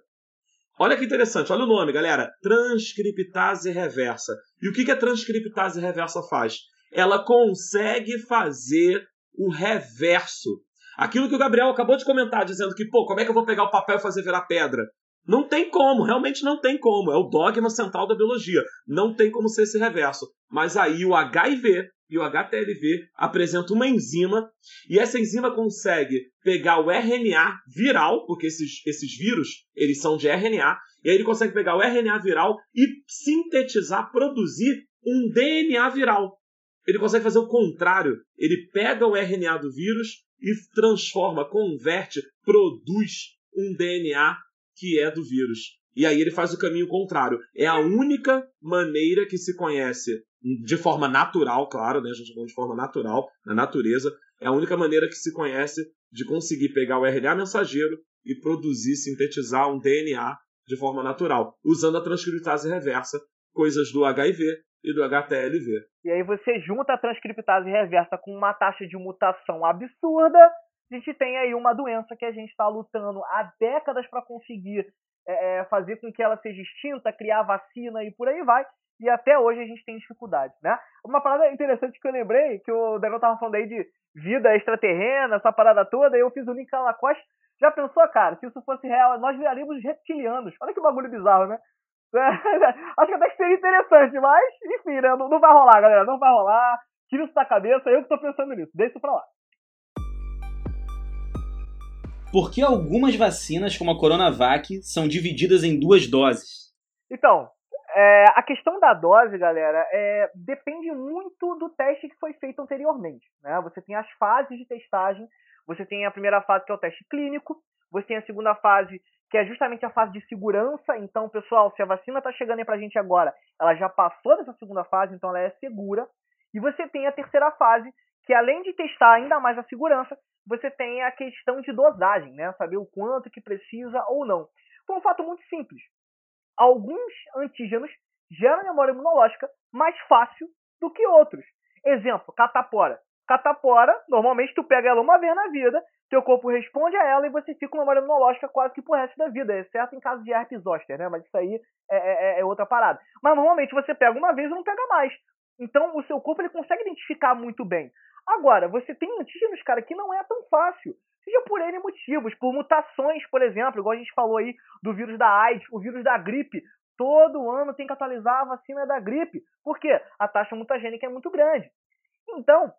Olha que interessante, olha o nome, galera. Transcriptase reversa. E o que, a transcriptase reversa faz? Ela consegue fazer o reverso. Aquilo que o Gabriel acabou de comentar, dizendo que, pô, como é que eu vou pegar o papel e fazer virar pedra? Não tem como, realmente não tem como. É o dogma central da biologia. Não tem como ser esse reverso. Mas aí o HIV e o HTLV apresentam uma enzima e essa enzima consegue pegar o RNA viral, porque esses, esses vírus eles são de RNA, e aí ele consegue pegar o RNA viral e sintetizar, produzir um DNA viral. Ele consegue fazer o contrário. Ele pega o RNA do vírus e transforma, converte, produz um DNA que é do vírus. E aí ele faz o caminho contrário. É a única maneira que se conhece, de forma natural, claro, né? A gente tá falando de forma natural, na natureza, é a única maneira que se conhece de conseguir pegar o RNA mensageiro e produzir, sintetizar um DNA de forma natural, usando a transcriptase reversa, coisas do HIV e do HTLV. E aí você junta a transcriptase reversa com uma taxa de mutação absurda a gente tem aí uma doença que a gente está lutando há décadas para conseguir é, é, fazer com que ela seja extinta, criar vacina e por aí vai. E até hoje a gente tem dificuldade, né? Uma parada interessante que eu lembrei, que o Daniel tava falando aí de vida extraterrena, essa parada toda, e eu fiz o link lá na costa. Já pensou, cara, se isso fosse real, nós viraríamos reptilianos. Olha que bagulho bizarro, né? Acho que até seria interessante, mas, enfim, né? Não, não vai rolar, galera. Não vai rolar. Tira isso da cabeça, eu que tô pensando nisso. Deixa isso pra lá. Por que algumas vacinas, como a Coronavac, são divididas em duas doses? Então, é, a questão da dose, galera, é, depende muito do teste que foi feito anteriormente. Né? Você tem as fases de testagem, você tem a primeira fase que é o teste clínico, você tem a segunda fase que é justamente a fase de segurança. Então, pessoal, se a vacina está chegando aí para a gente agora, ela já passou dessa segunda fase, então ela é segura. E você tem a terceira fase, que além de testar ainda mais a segurança, você tem a questão de dosagem, né? Saber o quanto que precisa ou não. Por um fato muito simples. Alguns antígenos geram memória imunológica mais fácil do que outros. Exemplo, catapora. Catapora, normalmente tu pega ela uma vez na vida, teu corpo responde a ela e você fica com memória imunológica quase que pro resto da vida, exceto em caso de herpes zoster, né? Mas isso aí é, é, é, é outra parada. Mas normalmente você pega uma vez e não pega mais. Então o seu corpo ele consegue identificar muito bem. Agora, você tem antígenos, cara, que não é tão fácil. Seja por N motivos, por mutações, por exemplo, igual a gente falou aí do vírus da AIDS, o vírus da gripe. Todo ano tem que atualizar a vacina da gripe. Por quê? A taxa mutagênica é muito grande. Então,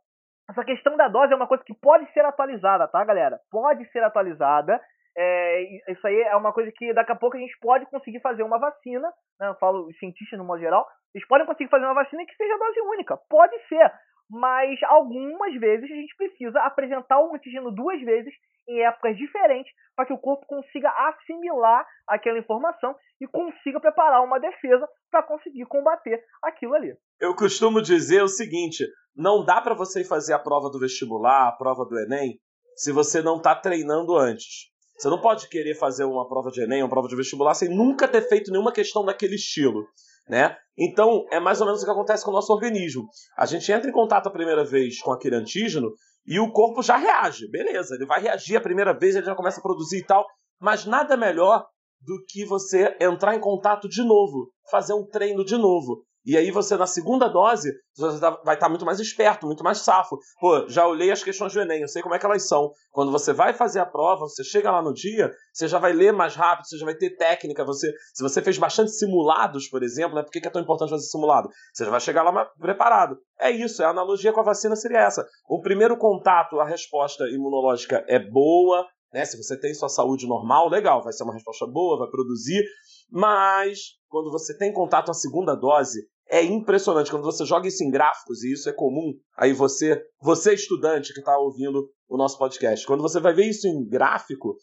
essa questão da dose é uma coisa que pode ser atualizada, tá, galera? Pode ser atualizada. É, isso aí é uma coisa que daqui a pouco a gente pode conseguir fazer uma vacina. Né? Eu falo os cientistas no modo geral. Eles podem conseguir fazer uma vacina que seja dose única. Pode ser mas algumas vezes a gente precisa apresentar o antígeno duas vezes em épocas diferentes para que o corpo consiga assimilar aquela informação e consiga preparar uma defesa para conseguir combater aquilo ali. Eu costumo dizer o seguinte: não dá para você fazer a prova do vestibular, a prova do Enem, se você não está treinando antes. Você não pode querer fazer uma prova de Enem, uma prova de vestibular sem nunca ter feito nenhuma questão daquele estilo né? Então, é mais ou menos o que acontece com o nosso organismo. A gente entra em contato a primeira vez com aquele antígeno e o corpo já reage. Beleza, ele vai reagir a primeira vez, ele já começa a produzir e tal. Mas nada melhor do que você entrar em contato de novo, fazer um treino de novo. E aí você, na segunda dose, você tá, vai estar tá muito mais esperto, muito mais safo. Pô, já olhei as questões do Enem, eu sei como é que elas são. Quando você vai fazer a prova, você chega lá no dia, você já vai ler mais rápido, você já vai ter técnica. Você, se você fez bastante simulados, por exemplo, né, por que é tão importante fazer simulado? Você já vai chegar lá preparado. É isso, a analogia com a vacina seria essa. O primeiro contato, a resposta imunológica é boa, né? Se você tem sua saúde normal, legal, vai ser uma resposta boa, vai produzir. Mas quando você tem contato a segunda dose, é impressionante quando você joga isso em gráficos, e isso é comum. Aí você, você estudante que está ouvindo o nosso podcast, quando você vai ver isso em gráfico,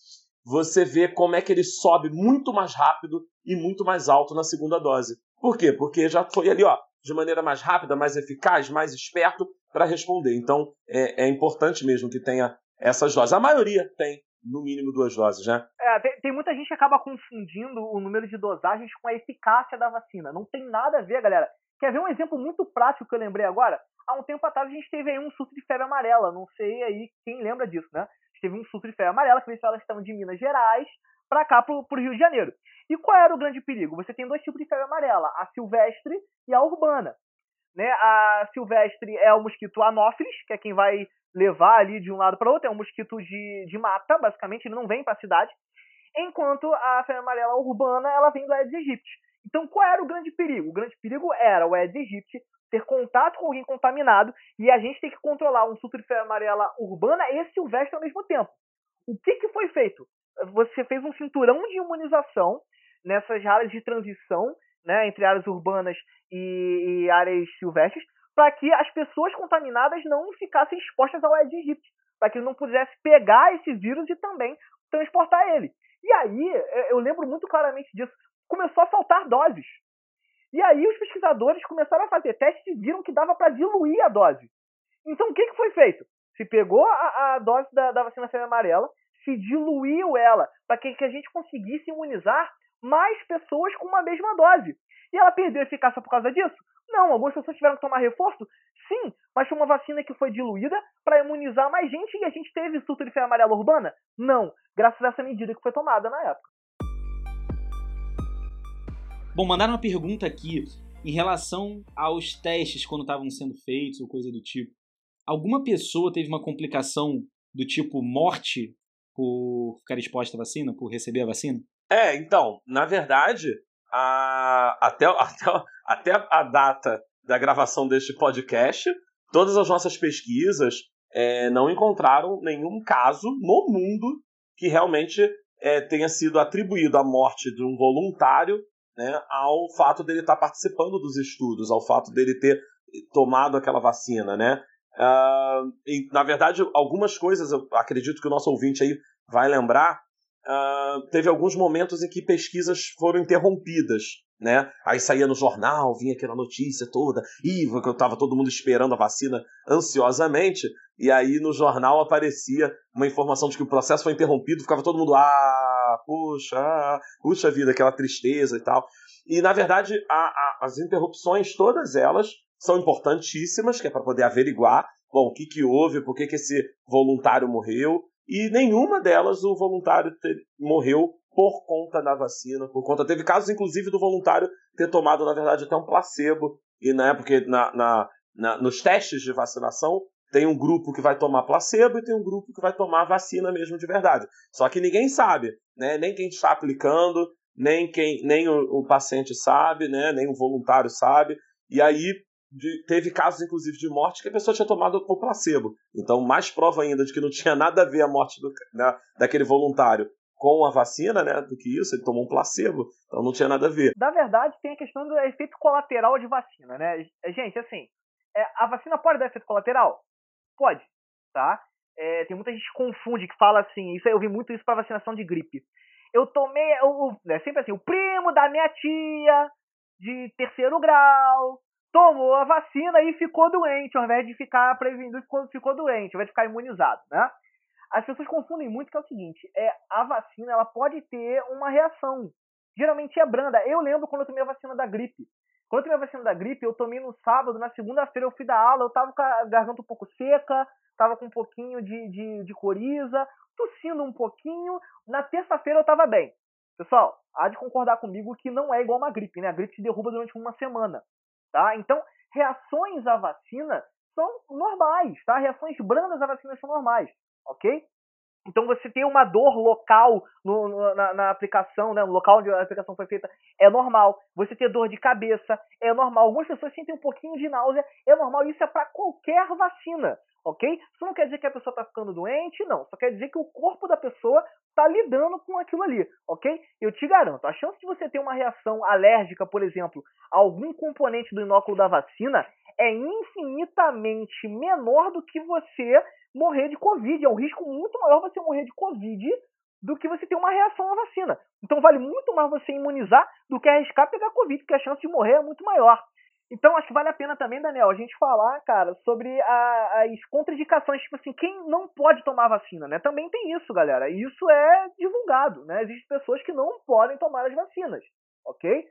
você vê como é que ele sobe muito mais rápido e muito mais alto na segunda dose. Por quê? Porque já foi ali, ó, de maneira mais rápida, mais eficaz, mais esperto para responder. Então é, é importante mesmo que tenha essas doses. A maioria tem no mínimo duas doses, né? É, tem, tem, muita gente que acaba confundindo o número de dosagens com a eficácia da vacina. Não tem nada a ver, galera. Quer ver um exemplo muito prático que eu lembrei agora? Há um tempo atrás a gente teve aí um surto de febre amarela. Não sei aí quem lembra disso, né? A gente teve um surto de febre amarela, que eles estão de Minas Gerais para cá, para o Rio de Janeiro. E qual era o grande perigo? Você tem dois tipos de febre amarela, a silvestre e a urbana. Né? A silvestre é o mosquito anófilis, que é quem vai levar ali de um lado para outro, é um mosquito de, de mata, basicamente, ele não vem para a cidade. Enquanto a febre amarela urbana, ela vem do Aedes aegypti. Então, qual era o grande perigo? O grande perigo era o Aedes aegypti ter contato com alguém contaminado e a gente tem que controlar um surto de febre amarela urbana e silvestre ao mesmo tempo. O que, que foi feito? Você fez um cinturão de imunização nessas áreas de transição, né, entre áreas urbanas e, e áreas silvestres, para que as pessoas contaminadas não ficassem expostas ao Aedes aegypti, para que ele não pudesse pegar esse vírus e também transportar ele. E aí, eu lembro muito claramente disso, começou a faltar doses. E aí os pesquisadores começaram a fazer testes e viram que dava para diluir a dose. Então o que, que foi feito? Se pegou a, a dose da, da vacina febre amarela, se diluiu ela, para que, que a gente conseguisse imunizar mais pessoas com uma mesma dose. E ela perdeu eficácia por causa disso? Não, algumas pessoas tiveram que tomar reforço? Sim, mas foi uma vacina que foi diluída para imunizar mais gente e a gente teve surto de febre amarela urbana? Não, graças a essa medida que foi tomada na época. Bom, mandaram uma pergunta aqui em relação aos testes quando estavam sendo feitos ou coisa do tipo. Alguma pessoa teve uma complicação do tipo morte por ficar exposta à vacina, por receber a vacina? É, então, na verdade, a, até, até, até a data da gravação deste podcast, todas as nossas pesquisas é, não encontraram nenhum caso no mundo que realmente é, tenha sido atribuído a morte de um voluntário né, ao fato dele estar participando dos estudos, ao fato dele ter tomado aquela vacina, né? Uh, e, na verdade, algumas coisas, eu acredito que o nosso ouvinte aí vai lembrar, uh, teve alguns momentos em que pesquisas foram interrompidas, né? Aí saía no jornal, vinha aquela notícia toda, e que eu estava todo mundo esperando a vacina ansiosamente, e aí no jornal aparecia uma informação de que o processo foi interrompido, ficava todo mundo, ah, puxa, ah, puxa vida, aquela tristeza e tal. E na verdade, a, a, as interrupções, todas elas, são importantíssimas, que é para poder averiguar, bom, o que, que houve, por que, que esse voluntário morreu, e nenhuma delas o voluntário ter, morreu por conta da vacina, por conta. Teve casos, inclusive, do voluntário ter tomado, na verdade, até um placebo. E né, porque na, na, na, nos testes de vacinação tem um grupo que vai tomar placebo e tem um grupo que vai tomar vacina mesmo de verdade. Só que ninguém sabe, né? Nem quem está aplicando, nem quem, nem o, o, paciente sabe, né? Nem o voluntário sabe. E aí de, teve casos, inclusive, de morte que a pessoa tinha tomado o placebo. Então, mais prova ainda de que não tinha nada a ver a morte do, né, daquele voluntário com a vacina, né, do que isso, ele tomou um placebo, então não tinha nada a ver. Na verdade, tem a questão do efeito colateral de vacina, né? Gente, assim, é, a vacina pode dar efeito colateral? Pode, tá? É, tem muita gente que confunde, que fala assim, isso eu vi muito isso para vacinação de gripe. Eu tomei, eu, é sempre assim, o primo da minha tia, de terceiro grau, tomou a vacina e ficou doente, ao invés de ficar prevenindo, ficou, ficou doente, ao invés de ficar imunizado, né? As pessoas confundem muito que é o seguinte, é a vacina ela pode ter uma reação. Geralmente é branda. Eu lembro quando eu tomei a vacina da gripe. Quando eu tomei a vacina da gripe, eu tomei no sábado, na segunda-feira eu fui da aula, eu tava com a garganta um pouco seca, tava com um pouquinho de, de, de coriza, tossindo um pouquinho. Na terça-feira eu tava bem. Pessoal, há de concordar comigo que não é igual uma gripe, né? A gripe te derruba durante uma semana, tá? Então, reações à vacina são normais, tá? Reações brandas à vacina são normais ok? Então você ter uma dor local no, no, na, na, aplicação, né, no local onde a aplicação foi feita, é normal. Você ter dor de cabeça é normal. Algumas pessoas sentem um pouquinho de náusea, é normal. Isso é para qualquer vacina, ok? Isso não quer dizer que a pessoa está ficando doente, não. Só quer dizer que o corpo da pessoa está lidando com aquilo ali, ok? Eu te garanto, a chance de você ter uma reação alérgica, por exemplo, a algum componente do inóculo da vacina é infinitamente menor do que você morrer de Covid. É um risco muito maior você morrer de Covid do que você ter uma reação à vacina. Então vale muito mais você imunizar do que arriscar pegar Covid, porque a chance de morrer é muito maior. Então acho que vale a pena também, Daniel, a gente falar, cara, sobre a, as contraindicações, tipo assim, quem não pode tomar vacina, né? Também tem isso, galera. Isso é divulgado, né? Existem pessoas que não podem tomar as vacinas, ok?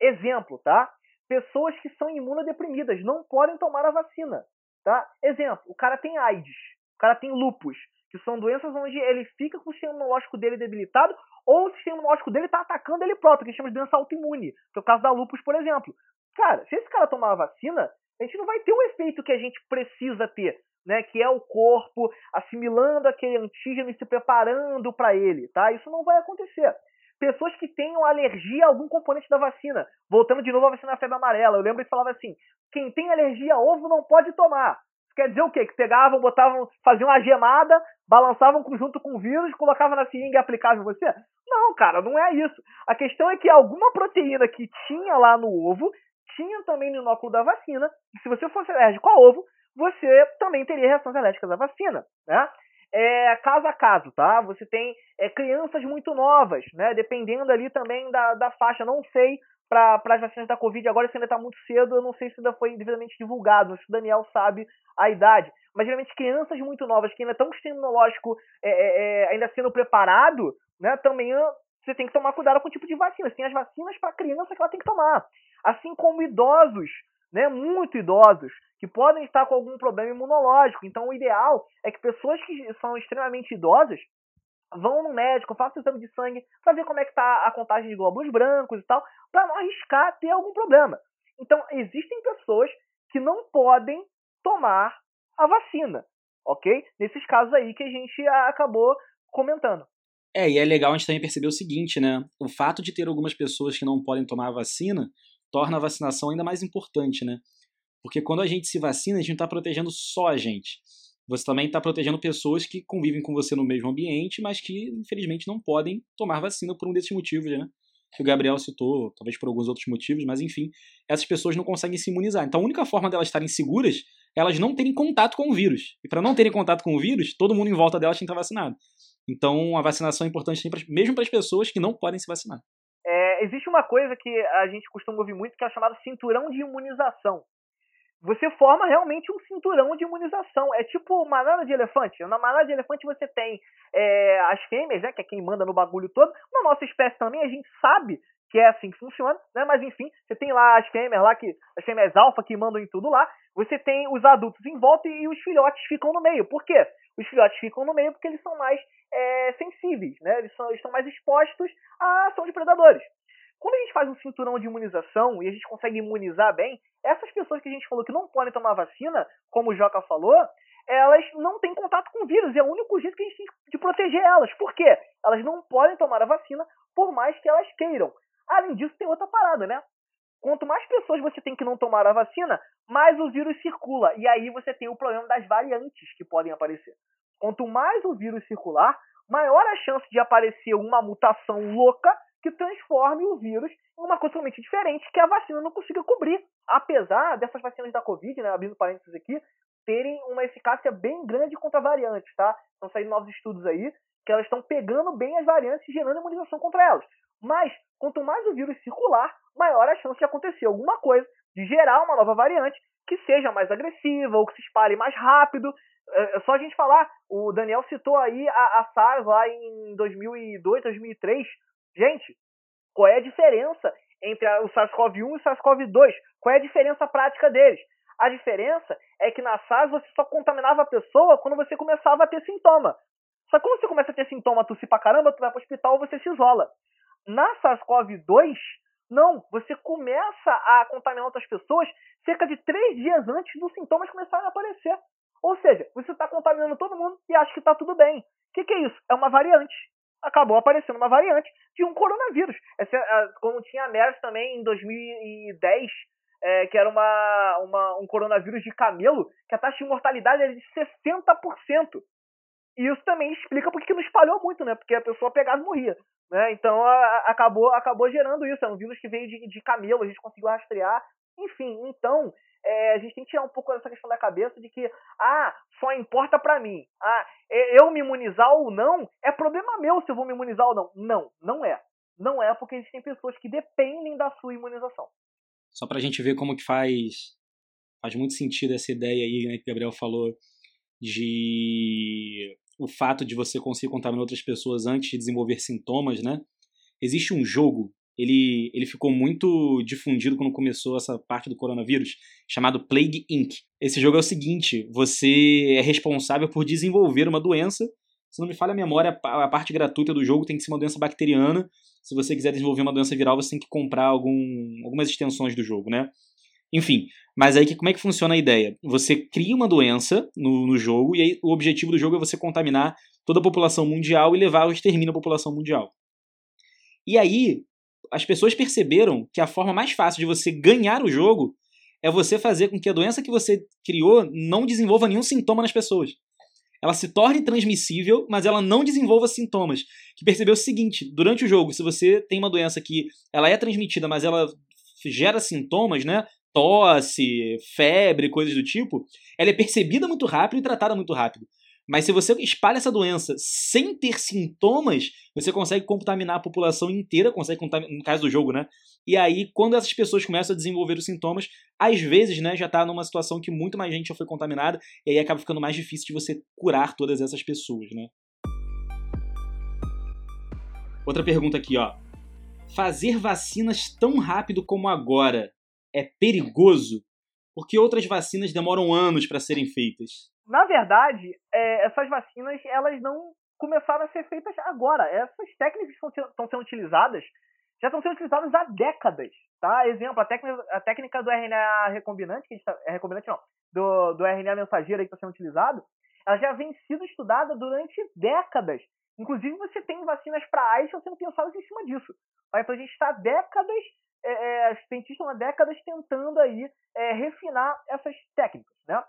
Exemplo, tá? Pessoas que são imunodeprimidas não podem tomar a vacina, tá? Exemplo, o cara tem AIDS, o cara tem lupus, que são doenças onde ele fica com o sistema imunológico dele debilitado ou o sistema imunológico dele está atacando ele próprio, que a gente chama de doença autoimune, que é o caso da lupus, por exemplo. Cara, se esse cara tomar a vacina, a gente não vai ter o efeito que a gente precisa ter, né? Que é o corpo assimilando aquele antígeno e se preparando para ele, tá? Isso não vai acontecer. Pessoas que tenham alergia a algum componente da vacina. Voltando de novo à vacina da febre amarela, eu lembro que falava assim: quem tem alergia a ovo não pode tomar. Isso quer dizer o quê? Que pegavam, botavam, faziam uma gemada, balançavam junto com o vírus, colocavam na seringa e aplicavam em você? Não, cara, não é isso. A questão é que alguma proteína que tinha lá no ovo tinha também no inóculo da vacina, e se você fosse alérgico a ovo, você também teria reações alérgicas à vacina, né? É, caso a caso, tá? Você tem é, crianças muito novas, né? Dependendo ali também da, da faixa, não sei para as vacinas da Covid, agora isso ainda está muito cedo, eu não sei se ainda foi devidamente divulgado, se o Daniel sabe a idade. Mas geralmente crianças muito novas, que ainda estão com o sistema imunológico é, é, é ainda sendo preparado, né? Também você tem que tomar cuidado com o tipo de vacina. Tem as vacinas para criança que ela tem que tomar. Assim como idosos, né, muito idosos, que podem estar com algum problema imunológico. Então, o ideal é que pessoas que são extremamente idosas vão no médico, façam exame de sangue para ver como é que está a contagem de glóbulos brancos e tal, para não arriscar ter algum problema. Então, existem pessoas que não podem tomar a vacina, ok? Nesses casos aí que a gente acabou comentando. É, e é legal a gente também perceber o seguinte, né? O fato de ter algumas pessoas que não podem tomar a vacina torna a vacinação ainda mais importante, né? Porque quando a gente se vacina, a gente não está protegendo só a gente. Você também está protegendo pessoas que convivem com você no mesmo ambiente, mas que, infelizmente, não podem tomar vacina por um desses motivos, né? Que o Gabriel citou, talvez por alguns outros motivos, mas enfim, essas pessoas não conseguem se imunizar. Então a única forma delas estarem seguras é elas não terem contato com o vírus. E para não terem contato com o vírus, todo mundo em volta delas tem que estar vacinado. Então, a vacinação é importante mesmo para as pessoas que não podem se vacinar. É, existe uma coisa que a gente costuma ouvir muito que é chamada cinturão de imunização. Você forma realmente um cinturão de imunização. É tipo manada de elefante. Na manada de elefante você tem é, as fêmeas, né, que é quem manda no bagulho todo. Na nossa espécie também a gente sabe que é assim que funciona, né? Mas enfim, você tem lá as fêmeas lá que as fêmeas alfa que mandam em tudo lá. Você tem os adultos em volta e os filhotes ficam no meio. Por quê? Os filhotes ficam no meio porque eles são mais é, sensíveis, né? Eles, são, eles estão mais expostos à ação de predadores. Quando a gente faz um cinturão de imunização e a gente consegue imunizar bem, essas pessoas que a gente falou que não podem tomar vacina, como o Joca falou, elas não têm contato com o vírus. É o único jeito que a gente tem de proteger elas. Por quê? Elas não podem tomar a vacina por mais que elas queiram. Além disso, tem outra parada, né? Quanto mais pessoas você tem que não tomar a vacina, mais o vírus circula. E aí você tem o problema das variantes que podem aparecer. Quanto mais o vírus circular, maior a chance de aparecer uma mutação louca que transforme o vírus em uma coisa totalmente diferente que a vacina não consiga cobrir. Apesar dessas vacinas da Covid, né, abrindo parênteses aqui, terem uma eficácia bem grande contra variantes, tá? Estão saindo novos estudos aí que elas estão pegando bem as variantes e gerando imunização contra elas. Mas, quanto mais o vírus circular, maior a chance de acontecer alguma coisa, de gerar uma nova variante que seja mais agressiva ou que se espalhe mais rápido. É, é só a gente falar, o Daniel citou aí a, a SARS lá em 2002, 2003. Gente, qual é a diferença entre o SARS-CoV-1 e o SARS-CoV-2? Qual é a diferença prática deles? A diferença é que na SARS você só contaminava a pessoa quando você começava a ter sintoma. Só que quando você começa a ter sintoma, tossir pra caramba, tu vai pro hospital, você se isola. Na SARS-CoV-2, não, você começa a contaminar outras pessoas cerca de três dias antes dos sintomas começarem a aparecer. Ou seja, você está contaminando todo mundo e acha que está tudo bem. O que, que, é isso? É uma variante. Acabou aparecendo uma variante de um coronavírus. Essa, como tinha a MERS também em 2010, é, que era uma, uma, um coronavírus de camelo, que a taxa de mortalidade era de 60%. E isso também explica porque não espalhou muito, né? Porque a pessoa pegava e morria. Né? Então a, acabou, acabou gerando isso. É um vírus que veio de, de camelo, a gente conseguiu rastrear. Enfim, então é, a gente tem que tirar um pouco dessa questão da cabeça de que, ah, só importa para mim. Ah, eu me imunizar ou não é problema meu se eu vou me imunizar ou não. Não, não é. Não é porque existem pessoas que dependem da sua imunização. Só pra gente ver como que faz faz muito sentido essa ideia aí né, que o Gabriel falou de o fato de você conseguir contaminar outras pessoas antes de desenvolver sintomas, né? Existe um jogo ele, ele ficou muito difundido quando começou essa parte do coronavírus, chamado Plague Inc. Esse jogo é o seguinte: você é responsável por desenvolver uma doença. Se não me falha a memória, a parte gratuita do jogo tem que ser uma doença bacteriana. Se você quiser desenvolver uma doença viral, você tem que comprar algum, algumas extensões do jogo, né? Enfim, mas aí como é que funciona a ideia? Você cria uma doença no, no jogo, e aí o objetivo do jogo é você contaminar toda a população mundial e levar ao extermínio da população mundial. E aí, as pessoas perceberam que a forma mais fácil de você ganhar o jogo é você fazer com que a doença que você criou não desenvolva nenhum sintoma nas pessoas. Ela se torne transmissível, mas ela não desenvolva sintomas. Que percebeu o seguinte, durante o jogo, se você tem uma doença que ela é transmitida, mas ela gera sintomas, né? Tosse, febre, coisas do tipo, ela é percebida muito rápido e tratada muito rápido. Mas se você espalha essa doença sem ter sintomas, você consegue contaminar a população inteira, consegue contaminar, no caso do jogo, né? E aí, quando essas pessoas começam a desenvolver os sintomas, às vezes, né, já tá numa situação que muito mais gente já foi contaminada, e aí acaba ficando mais difícil de você curar todas essas pessoas, né? Outra pergunta aqui, ó. Fazer vacinas tão rápido como agora é perigoso? Porque outras vacinas demoram anos para serem feitas. Na verdade, é, essas vacinas elas não começaram a ser feitas agora. Essas técnicas que estão sendo utilizadas já estão sendo utilizadas há décadas. Tá? Exemplo, a técnica, a técnica do RNA recombinante, que está, é recombinante não, do, do RNA mensageiro que está sendo utilizado, ela já vem sido estudada durante décadas. Inclusive, você tem vacinas para AIDS que estão sendo pensadas em cima disso. Tá? Então, a gente está décadas, é, é, os cientistas há décadas tentando aí é, refinar essas técnicas. Né?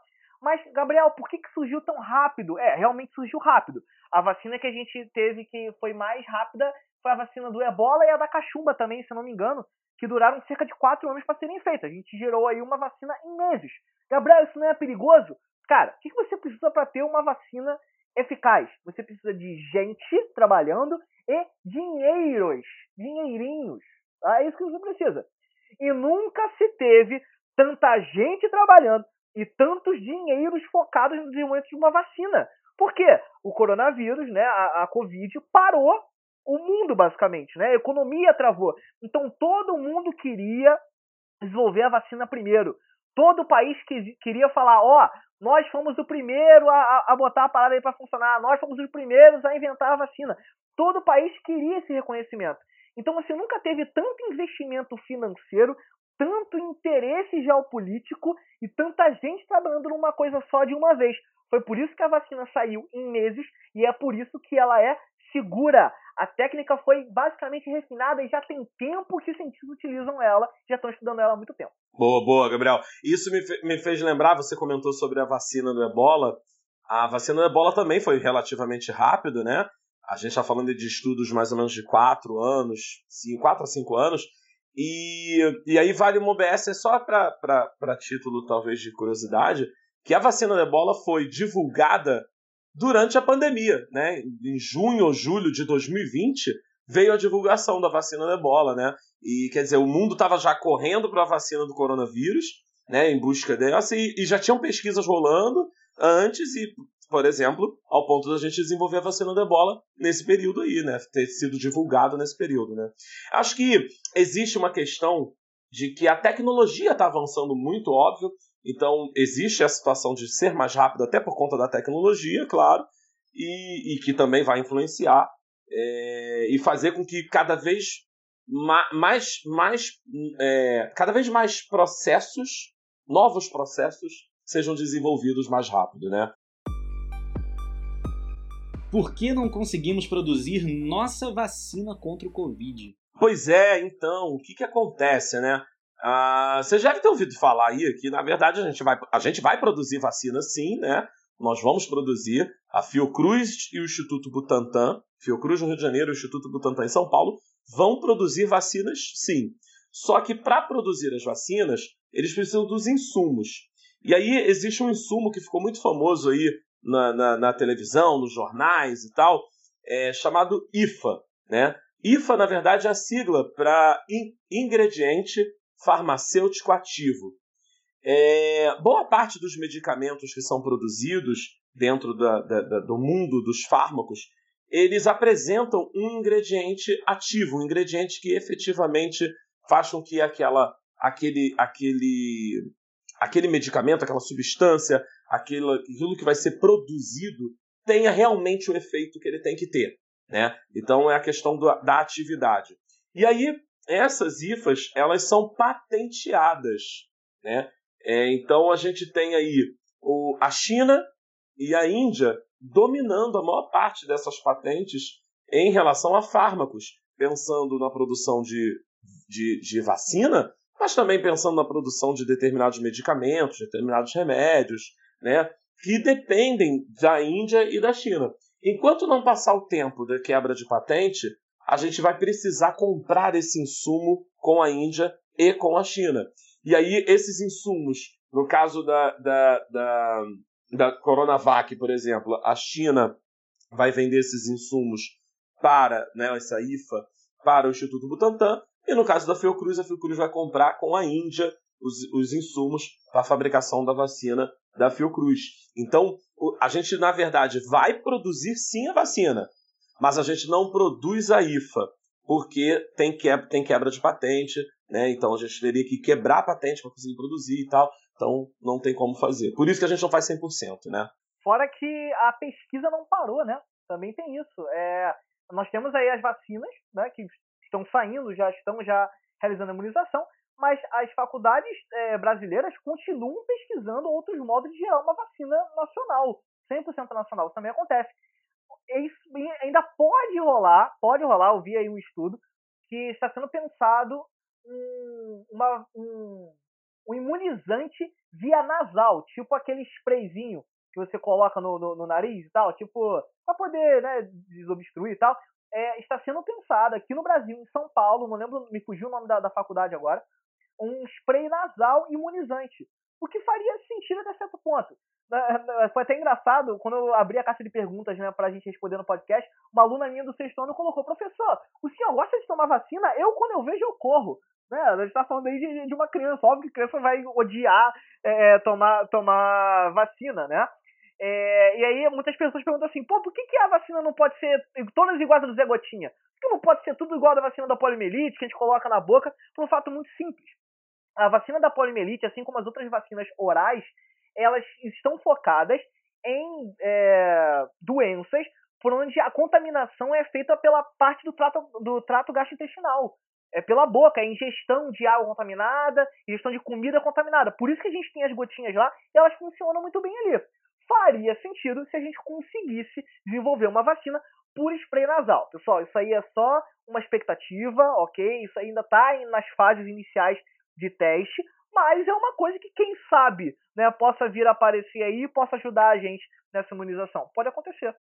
Gabriel, por que, que surgiu tão rápido? É, realmente surgiu rápido. A vacina que a gente teve que foi mais rápida foi a vacina do ebola e a da cachumba também, se não me engano, que duraram cerca de quatro anos para serem feitas. A gente gerou aí uma vacina em meses. Gabriel, isso não é perigoso? Cara, o que, que você precisa para ter uma vacina eficaz? Você precisa de gente trabalhando e dinheiros, dinheirinhos. É isso que você precisa. E nunca se teve tanta gente trabalhando e tantos dinheiros focados no desenvolvimento de uma vacina. Por quê? O coronavírus, né, a, a Covid, parou o mundo, basicamente. Né? A economia travou. Então todo mundo queria desenvolver a vacina primeiro. Todo país que, queria falar, ó, oh, nós fomos o primeiro a, a botar a parada aí para funcionar, nós fomos os primeiros a inventar a vacina. Todo país queria esse reconhecimento. Então você nunca teve tanto investimento financeiro, tanto interesse geopolítico e tanta gente trabalhando numa coisa só de uma vez. Foi por isso que a vacina saiu em meses e é por isso que ela é segura. A técnica foi basicamente refinada e já tem tempo que os cientistas utilizam ela, já estão estudando ela há muito tempo. Boa, boa, Gabriel. Isso me, fe me fez lembrar, você comentou sobre a vacina do ebola. A vacina do ebola também foi relativamente rápido, né? A gente está falando de estudos mais ou menos de 4 anos, 4 a 5 anos, e, e aí vale uma OBS só para título, talvez, de curiosidade, que a vacina da ebola foi divulgada durante a pandemia, né? Em junho ou julho de 2020 veio a divulgação da vacina da ebola, né? E quer dizer, o mundo estava já correndo para a vacina do coronavírus, né? Em busca dessa, e, e já tinham pesquisas rolando antes, e por exemplo, ao ponto da gente desenvolver a vacina da ebola nesse período aí, né? Ter sido divulgado nesse período, né? Acho que existe uma questão de que a tecnologia está avançando muito, óbvio, então existe a situação de ser mais rápido até por conta da tecnologia, claro, e, e que também vai influenciar é, e fazer com que cada vez mais, mais é, cada vez mais processos, novos processos, sejam desenvolvidos mais rápido, né? Por que não conseguimos produzir nossa vacina contra o Covid? Pois é, então, o que, que acontece, né? Ah, você já deve ter ouvido falar aí que, na verdade, a gente, vai, a gente vai produzir vacina sim, né? Nós vamos produzir. A Fiocruz e o Instituto Butantan, Fiocruz no Rio de Janeiro e o Instituto Butantan em São Paulo, vão produzir vacinas sim. Só que para produzir as vacinas, eles precisam dos insumos. E aí existe um insumo que ficou muito famoso aí na, na, na televisão, nos jornais e tal, é chamado IFA. Né? IFA, na verdade, é a sigla para in, ingrediente farmacêutico ativo. É, boa parte dos medicamentos que são produzidos dentro da, da, da, do mundo dos fármacos, eles apresentam um ingrediente ativo, um ingrediente que efetivamente faz com que aquela, aquele, aquele, aquele medicamento, aquela substância, aquilo, aquilo que vai ser produzido tenha realmente o efeito que ele tem que ter. Né? Então é a questão do, da atividade. E aí, essas IFAs, elas são patenteadas. Né? É, então a gente tem aí o, a China e a Índia dominando a maior parte dessas patentes em relação a fármacos, pensando na produção de, de, de vacina, mas também pensando na produção de determinados medicamentos, determinados remédios, né, que dependem da Índia e da China. Enquanto não passar o tempo da quebra de patente, a gente vai precisar comprar esse insumo com a Índia e com a China. E aí, esses insumos, no caso da, da, da, da Coronavac, por exemplo, a China vai vender esses insumos para né, essa IFA, para o Instituto Butantan, e no caso da Fiocruz, a Fiocruz vai comprar com a Índia os, os insumos para a fabricação da vacina da Fiocruz. Então, a gente, na verdade, vai produzir sim a vacina, mas a gente não produz a IFA, porque tem, que, tem quebra de patente, né? Então a gente teria que quebrar a patente para conseguir produzir e tal. Então não tem como fazer. Por isso que a gente não faz 100%, né? Fora que a pesquisa não parou, né? Também tem isso. É, nós temos aí as vacinas, né, que estão saindo, já estão já realizando a imunização, mas as faculdades é, brasileiras continuam pesquisando outros modos de gerar uma vacina nacional, 100% nacional. Isso também acontece. Isso ainda pode rolar, pode rolar, eu vi aí um estudo que está sendo pensado um, uma, um, um imunizante via nasal, tipo aquele sprayzinho que você coloca no, no, no nariz e tal, tipo, para poder né, desobstruir e tal. É, está sendo pensado aqui no Brasil, em São Paulo, não lembro, me fugiu o nome da, da faculdade agora, um spray nasal imunizante. O que faria sentido até certo ponto. Foi até engraçado, quando eu abri a caixa de perguntas né, a gente responder no podcast, uma aluna minha do sexto ano colocou: professor, o senhor gosta de tomar vacina? Eu, quando eu vejo, eu corro. Né? A gente está falando aí de, de, uma criança, óbvio que criança vai odiar é, é, tomar, tomar vacina, né? É, e aí muitas pessoas perguntam assim, pô, por que, que a vacina não pode ser todas iguais a do Zé Gotinha? Por que não pode ser tudo igual da vacina da poliomielite, que a gente coloca na boca, por um fato muito simples. A vacina da poliomielite, assim como as outras vacinas orais, elas estão focadas em é, doenças por onde a contaminação é feita pela parte do trato, do trato gastrointestinal é pela boca, é ingestão de água contaminada, ingestão de comida contaminada. Por isso que a gente tem as gotinhas lá e elas funcionam muito bem ali. Faria sentido se a gente conseguisse desenvolver uma vacina por spray nasal. Pessoal, isso aí é só uma expectativa, ok? Isso ainda está nas fases iniciais de teste, mas é uma coisa que quem sabe né, possa vir a aparecer aí e possa ajudar a gente nessa imunização. Pode acontecer.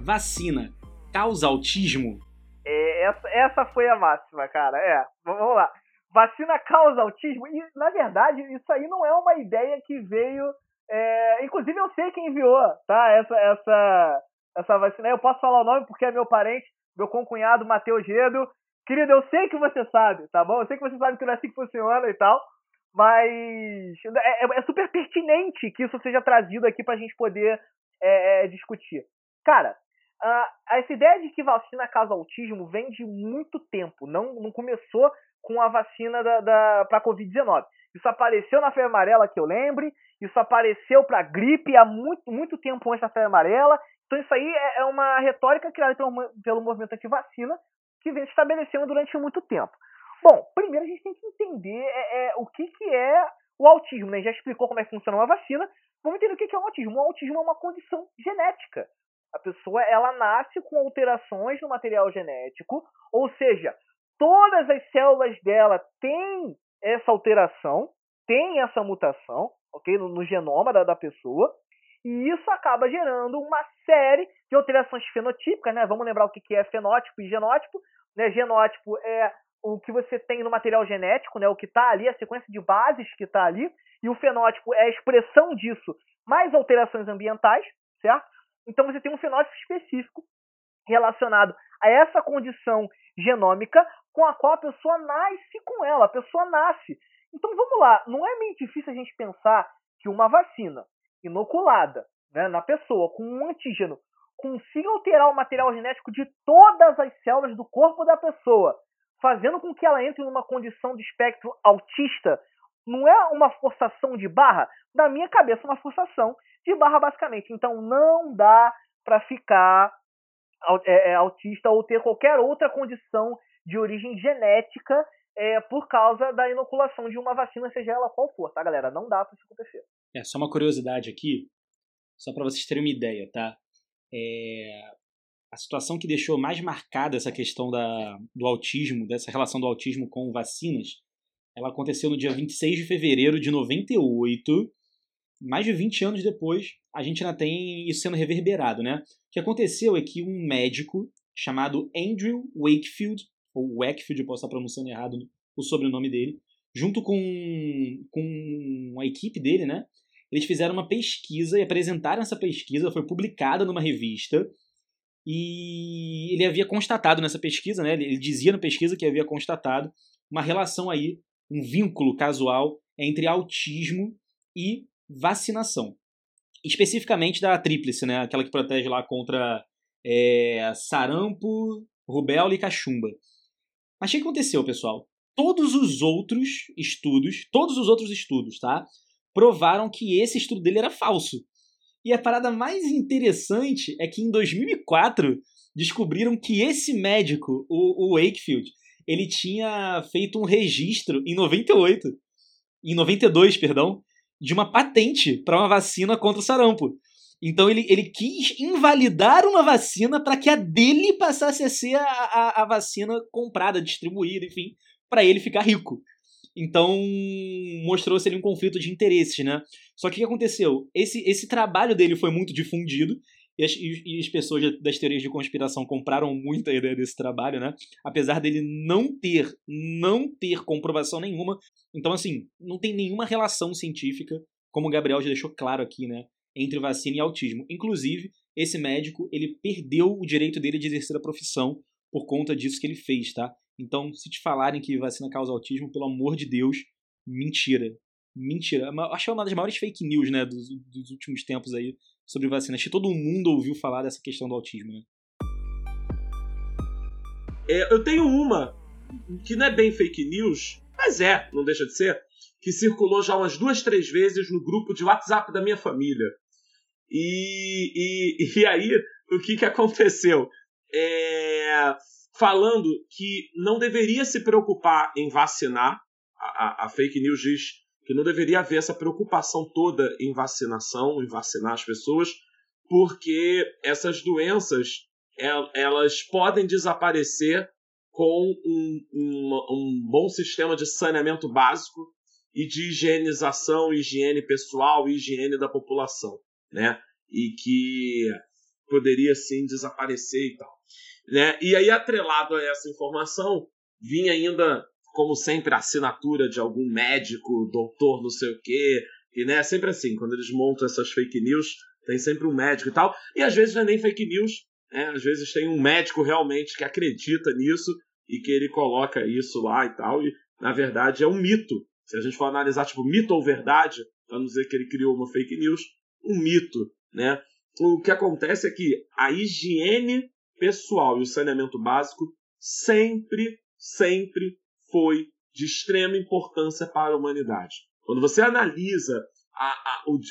Vacina causa autismo? É, essa, essa foi a máxima, cara. É, vamos lá. Vacina causa autismo? E, na verdade, isso aí não é uma ideia que veio. É, inclusive, eu sei quem enviou, tá? Essa, essa, essa vacina. Eu posso falar o nome porque é meu parente, meu concunhado, Matheus Gedo. Querido, eu sei que você sabe, tá bom? Eu sei que você sabe que não é assim que funciona e tal. Mas é, é, é super pertinente que isso seja trazido aqui pra gente poder é, é discutir. Cara, essa ideia de que vacina causa autismo vem de muito tempo, não, não começou com a vacina da, da para Covid-19. Isso apareceu na febre amarela, que eu lembre, isso apareceu para gripe há muito, muito tempo antes da febre amarela. Então, isso aí é, é uma retórica criada pelo, pelo movimento anti-vacina que vem se estabelecendo durante muito tempo. Bom, primeiro a gente tem que entender é, é, o que, que é o autismo. Né? Já explicou como é que funciona uma vacina. Vamos entender o que, que é o autismo. O autismo é uma condição genética. A pessoa ela nasce com alterações no material genético, ou seja, todas as células dela têm essa alteração, tem essa mutação, ok, no, no genoma da, da pessoa, e isso acaba gerando uma série de alterações fenotípicas, né? Vamos lembrar o que, é fenótipo e genótipo, né? Genótipo é o que você tem no material genético, né? O que está ali, a sequência de bases que está ali, e o fenótipo é a expressão disso, mais alterações ambientais, certo? Então você tem um fenótipo específico relacionado a essa condição genômica com a qual a pessoa nasce com ela, a pessoa nasce. Então vamos lá, não é meio difícil a gente pensar que uma vacina inoculada né, na pessoa com um antígeno consiga alterar o material genético de todas as células do corpo da pessoa, fazendo com que ela entre numa condição de espectro autista, não é uma forçação de barra? Na minha cabeça, uma forçação de barra, basicamente. Então, não dá para ficar é, é, autista ou ter qualquer outra condição de origem genética é, por causa da inoculação de uma vacina, seja ela qual for, tá, galera? Não dá para isso acontecer. É, só uma curiosidade aqui, só para vocês terem uma ideia, tá? É, a situação que deixou mais marcada essa questão da, do autismo, dessa relação do autismo com vacinas, ela aconteceu no dia 26 de fevereiro de 98. Mais de 20 anos depois, a gente ainda tem isso sendo reverberado, né? O que aconteceu é que um médico chamado Andrew Wakefield, ou Wakefield, eu posso estar pronunciando errado o sobrenome dele, junto com, com a equipe dele, né? Eles fizeram uma pesquisa e apresentaram essa pesquisa, foi publicada numa revista, e ele havia constatado nessa pesquisa, né? Ele dizia na pesquisa que havia constatado uma relação aí, um vínculo casual entre autismo e vacinação. Especificamente da tríplice, né? Aquela que protege lá contra é, sarampo, rubéola e cachumba. Mas o que aconteceu, pessoal? Todos os outros estudos, todos os outros estudos, tá? Provaram que esse estudo dele era falso. E a parada mais interessante é que em 2004 descobriram que esse médico, o, o Wakefield, ele tinha feito um registro em 98, em 92, perdão, de uma patente para uma vacina contra o sarampo. Então ele, ele quis invalidar uma vacina para que a dele passasse a ser a, a, a vacina comprada, distribuída, enfim, para ele ficar rico. Então, mostrou-se ali um conflito de interesses, né? Só que o que aconteceu? Esse, esse trabalho dele foi muito difundido, e as, e as pessoas das teorias de conspiração compraram muito a ideia desse trabalho, né? Apesar dele não ter, não ter comprovação nenhuma. Então, assim, não tem nenhuma relação científica, como o Gabriel já deixou claro aqui, né? Entre vacina e autismo. Inclusive, esse médico, ele perdeu o direito dele de exercer a profissão por conta disso que ele fez, tá? Então, se te falarem que vacina causa autismo, pelo amor de Deus, mentira. Mentira. Acho que é uma das maiores fake news, né, dos, dos últimos tempos aí sobre vacina. Acho que todo mundo ouviu falar dessa questão do autismo, né? É, eu tenho uma que não é bem fake news, mas é, não deixa de ser, que circulou já umas duas, três vezes no grupo de WhatsApp da minha família. E, e, e aí, o que, que aconteceu? É, falando que não deveria se preocupar em vacinar. A, a, a, fake news diz que não deveria haver essa preocupação toda em vacinação, em vacinar as pessoas, porque essas doenças elas podem desaparecer com um, um, um bom sistema de saneamento básico e de higienização, higiene pessoal higiene da população, né? E que poderia sim desaparecer e tal. Né? E aí, atrelado a essa informação, vinha ainda, como sempre, a assinatura de algum médico, doutor, não sei o quê. E né, sempre assim, quando eles montam essas fake news, tem sempre um médico e tal. E às vezes não é nem fake news, né? às vezes tem um médico realmente que acredita nisso e que ele coloca isso lá e tal. E na verdade é um mito. Se a gente for analisar, tipo, mito ou verdade, não dizer que ele criou uma fake news, um mito, né? O que acontece é que a higiene pessoal e o saneamento básico sempre, sempre foi de extrema importância para a humanidade. Quando você analisa a, a, os,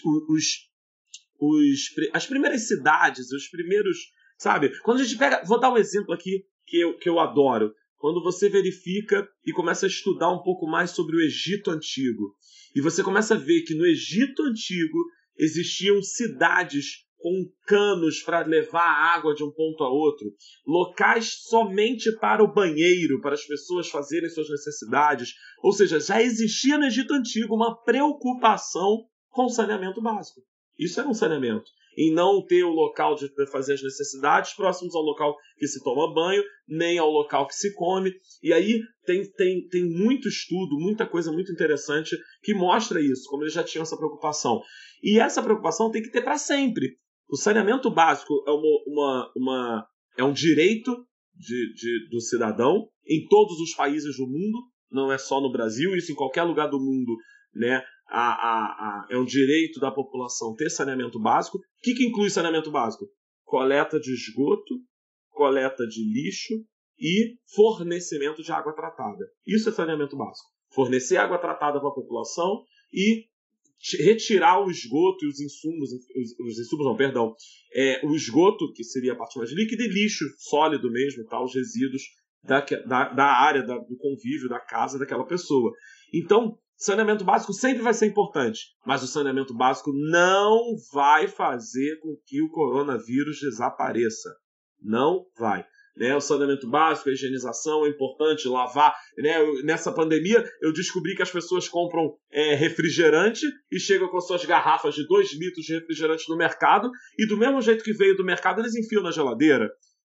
os, as primeiras cidades, os primeiros. Sabe? Quando a gente pega. Vou dar um exemplo aqui que eu, que eu adoro. Quando você verifica e começa a estudar um pouco mais sobre o Egito Antigo. E você começa a ver que no Egito Antigo existiam cidades com canos para levar a água de um ponto a outro, locais somente para o banheiro, para as pessoas fazerem suas necessidades. Ou seja, já existia no Egito Antigo uma preocupação com saneamento básico. Isso era um saneamento. Em não ter o local de fazer as necessidades próximos ao local que se toma banho, nem ao local que se come. E aí tem, tem, tem muito estudo, muita coisa muito interessante que mostra isso, como eles já tinham essa preocupação. E essa preocupação tem que ter para sempre. O saneamento básico é, uma, uma, uma é um direito de, de, do cidadão em todos os países do mundo, não é só no Brasil, isso em qualquer lugar do mundo, né? a, a, a, é um direito da população ter saneamento básico. O que, que inclui saneamento básico? Coleta de esgoto, coleta de lixo e fornecimento de água tratada. Isso é saneamento básico. Fornecer água tratada para a população e retirar o esgoto e os insumos, os, os insumos não, perdão, é, o esgoto, que seria a parte mais líquida, e lixo sólido mesmo, tá, os resíduos da, da, da área, da, do convívio, da casa daquela pessoa. Então, saneamento básico sempre vai ser importante, mas o saneamento básico não vai fazer com que o coronavírus desapareça. Não vai. Né, o saneamento básico, a higienização é importante, lavar. Né, nessa pandemia, eu descobri que as pessoas compram é, refrigerante e chegam com suas garrafas de 2 litros de refrigerante no mercado, e do mesmo jeito que veio do mercado, eles enfiam na geladeira.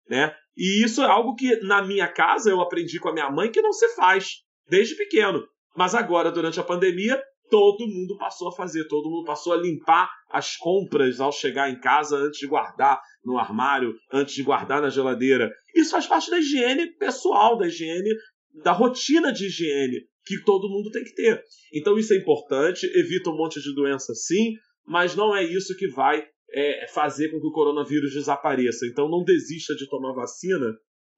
Né? E isso é algo que na minha casa eu aprendi com a minha mãe que não se faz desde pequeno. Mas agora, durante a pandemia, todo mundo passou a fazer, todo mundo passou a limpar as compras ao chegar em casa antes de guardar no armário, antes de guardar na geladeira. Isso faz parte da higiene pessoal, da higiene, da rotina de higiene que todo mundo tem que ter. Então isso é importante, evita um monte de doença sim, mas não é isso que vai é, fazer com que o coronavírus desapareça. Então não desista de tomar vacina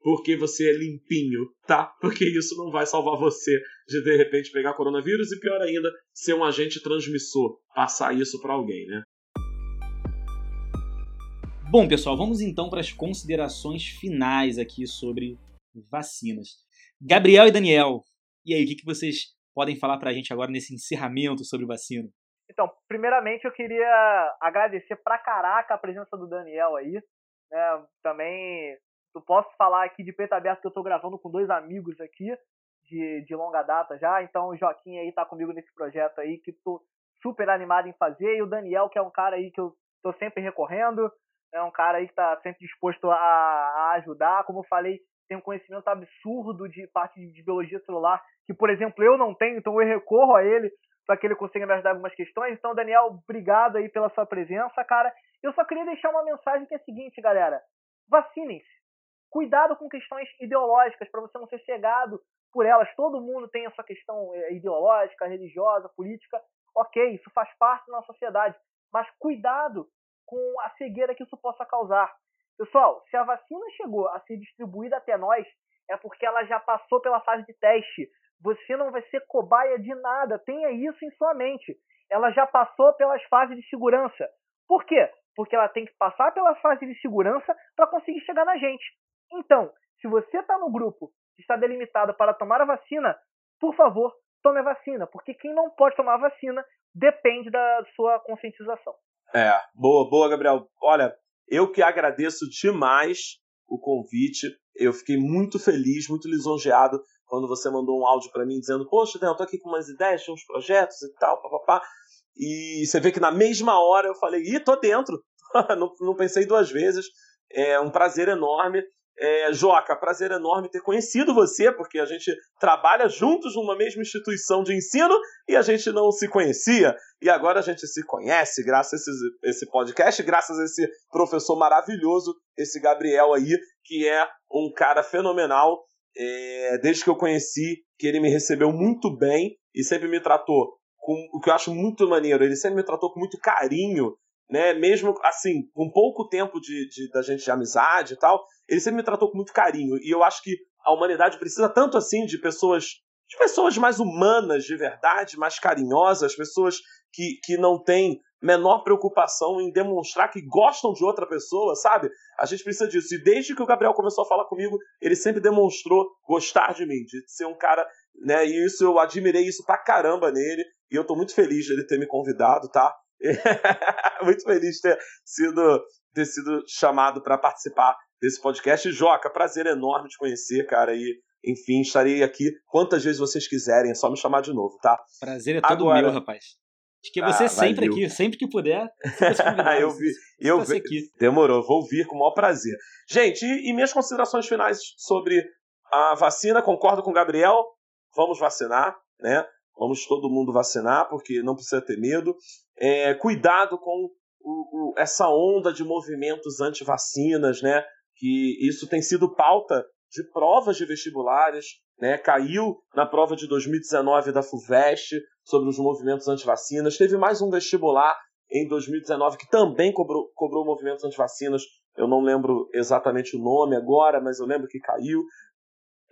porque você é limpinho, tá? Porque isso não vai salvar você de de repente pegar coronavírus e pior ainda, ser um agente transmissor, passar isso para alguém, né? Bom, pessoal, vamos então para as considerações finais aqui sobre vacinas. Gabriel e Daniel, e aí, o que, que vocês podem falar para a gente agora nesse encerramento sobre vacina? Então, primeiramente eu queria agradecer pra caraca a presença do Daniel aí. Né? Também eu posso falar aqui de peito aberto que eu tô gravando com dois amigos aqui de, de longa data já. Então o Joaquim aí tá comigo nesse projeto aí que tô super animado em fazer. E o Daniel, que é um cara aí que eu tô sempre recorrendo. É um cara aí que tá sempre disposto a, a ajudar. Como eu falei, tem um conhecimento absurdo de parte de biologia celular, que, por exemplo, eu não tenho, então eu recorro a ele para que ele consiga me ajudar em algumas questões. Então, Daniel, obrigado aí pela sua presença, cara. Eu só queria deixar uma mensagem que é a seguinte, galera. Vacinem-se. Cuidado com questões ideológicas, para você não ser cegado por elas. Todo mundo tem a sua questão é, ideológica, religiosa, política. Ok, isso faz parte da nossa sociedade. Mas cuidado com a cegueira que isso possa causar. Pessoal, se a vacina chegou a ser distribuída até nós, é porque ela já passou pela fase de teste. Você não vai ser cobaia de nada. Tenha isso em sua mente. Ela já passou pelas fases de segurança. Por quê? Porque ela tem que passar pela fase de segurança para conseguir chegar na gente. Então, se você está no grupo que está delimitado para tomar a vacina, por favor, tome a vacina. Porque quem não pode tomar a vacina depende da sua conscientização. É, boa, boa, Gabriel. Olha, eu que agradeço demais o convite. Eu fiquei muito feliz, muito lisonjeado quando você mandou um áudio para mim dizendo: Poxa, eu tô aqui com umas ideias, uns projetos e tal, papapá. E você vê que na mesma hora eu falei: Ih, tô dentro. não, não pensei duas vezes. É um prazer enorme. É, Joca, prazer enorme ter conhecido você, porque a gente trabalha juntos numa mesma instituição de ensino e a gente não se conhecia. E agora a gente se conhece, graças a esse, esse podcast, graças a esse professor maravilhoso, esse Gabriel aí, que é um cara fenomenal. É, desde que eu conheci, que ele me recebeu muito bem e sempre me tratou com o que eu acho muito maneiro. Ele sempre me tratou com muito carinho né? Mesmo assim, com pouco tempo de, de, da gente de amizade e tal, ele sempre me tratou com muito carinho. E eu acho que a humanidade precisa tanto assim de pessoas, de pessoas mais humanas de verdade, mais carinhosas, pessoas que, que não têm menor preocupação em demonstrar que gostam de outra pessoa, sabe? A gente precisa disso. E desde que o Gabriel começou a falar comigo, ele sempre demonstrou gostar de mim, de ser um cara, né? E isso eu admirei isso pra caramba nele. E eu tô muito feliz de ele ter me convidado, tá? Muito feliz de ter sido, ter sido chamado para participar desse podcast. Joca, prazer enorme te conhecer, cara. E, enfim, estarei aqui quantas vezes vocês quiserem. É só me chamar de novo, tá? Prazer é todo Agora... meu, rapaz. Acho que você ah, sempre valeu. aqui, sempre que puder. eu vi, eu vi. Aqui. Demorou, vou vir com o maior prazer. Gente, e, e minhas considerações finais sobre a vacina? Concordo com o Gabriel. Vamos vacinar, né? Vamos todo mundo vacinar, porque não precisa ter medo. É, cuidado com o, o, essa onda de movimentos anti-vacinas, né? Que isso tem sido pauta de provas de vestibulares, né? caiu na prova de 2019 da FUVEST sobre os movimentos antivacinas. Teve mais um vestibular em 2019 que também cobrou, cobrou movimentos antivacinas. Eu não lembro exatamente o nome agora, mas eu lembro que caiu.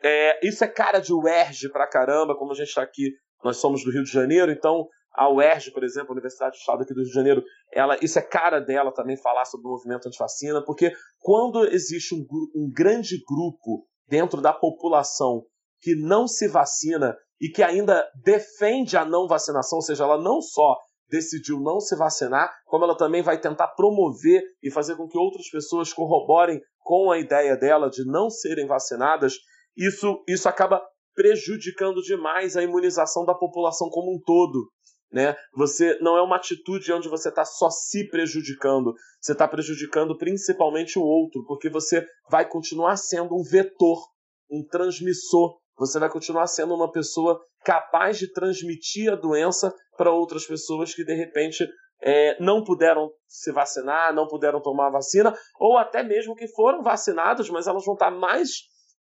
É, isso é cara de UERJ pra caramba, como a gente está aqui, nós somos do Rio de Janeiro, então a UERJ, por exemplo, a Universidade do Estado aqui do Rio de Janeiro, ela, isso é cara dela também falar sobre o movimento antivacina, porque quando existe um, um grande grupo dentro da população que não se vacina e que ainda defende a não vacinação, ou seja, ela não só decidiu não se vacinar, como ela também vai tentar promover e fazer com que outras pessoas corroborem com a ideia dela de não serem vacinadas, isso, isso acaba prejudicando demais a imunização da população como um todo. Né? Você não é uma atitude onde você está só se prejudicando, você está prejudicando principalmente o outro, porque você vai continuar sendo um vetor, um transmissor. Você vai continuar sendo uma pessoa capaz de transmitir a doença para outras pessoas que de repente é, não puderam se vacinar, não puderam tomar a vacina, ou até mesmo que foram vacinados, mas elas vão estar tá mais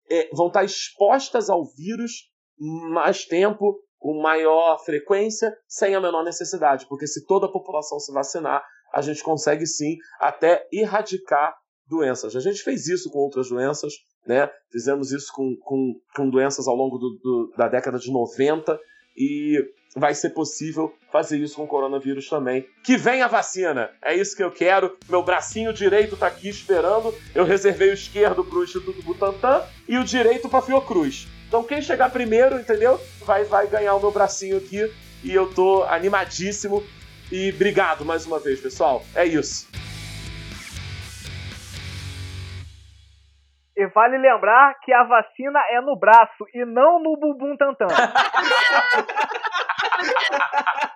é, vão estar tá expostas ao vírus mais tempo, com maior frequência, sem a menor necessidade. Porque se toda a população se vacinar, a gente consegue sim até erradicar doenças. A gente fez isso com outras doenças, né? Fizemos isso com, com, com doenças ao longo do, do, da década de 90 e vai ser possível fazer isso com o coronavírus também. Que venha a vacina! É isso que eu quero. Meu bracinho direito está aqui esperando. Eu reservei o esquerdo para o Instituto Butantan e o direito para Fiocruz. Então quem chegar primeiro, entendeu? Vai, vai ganhar o meu bracinho aqui. E eu tô animadíssimo. E obrigado mais uma vez, pessoal. É isso. E vale lembrar que a vacina é no braço e não no bumbum tantã.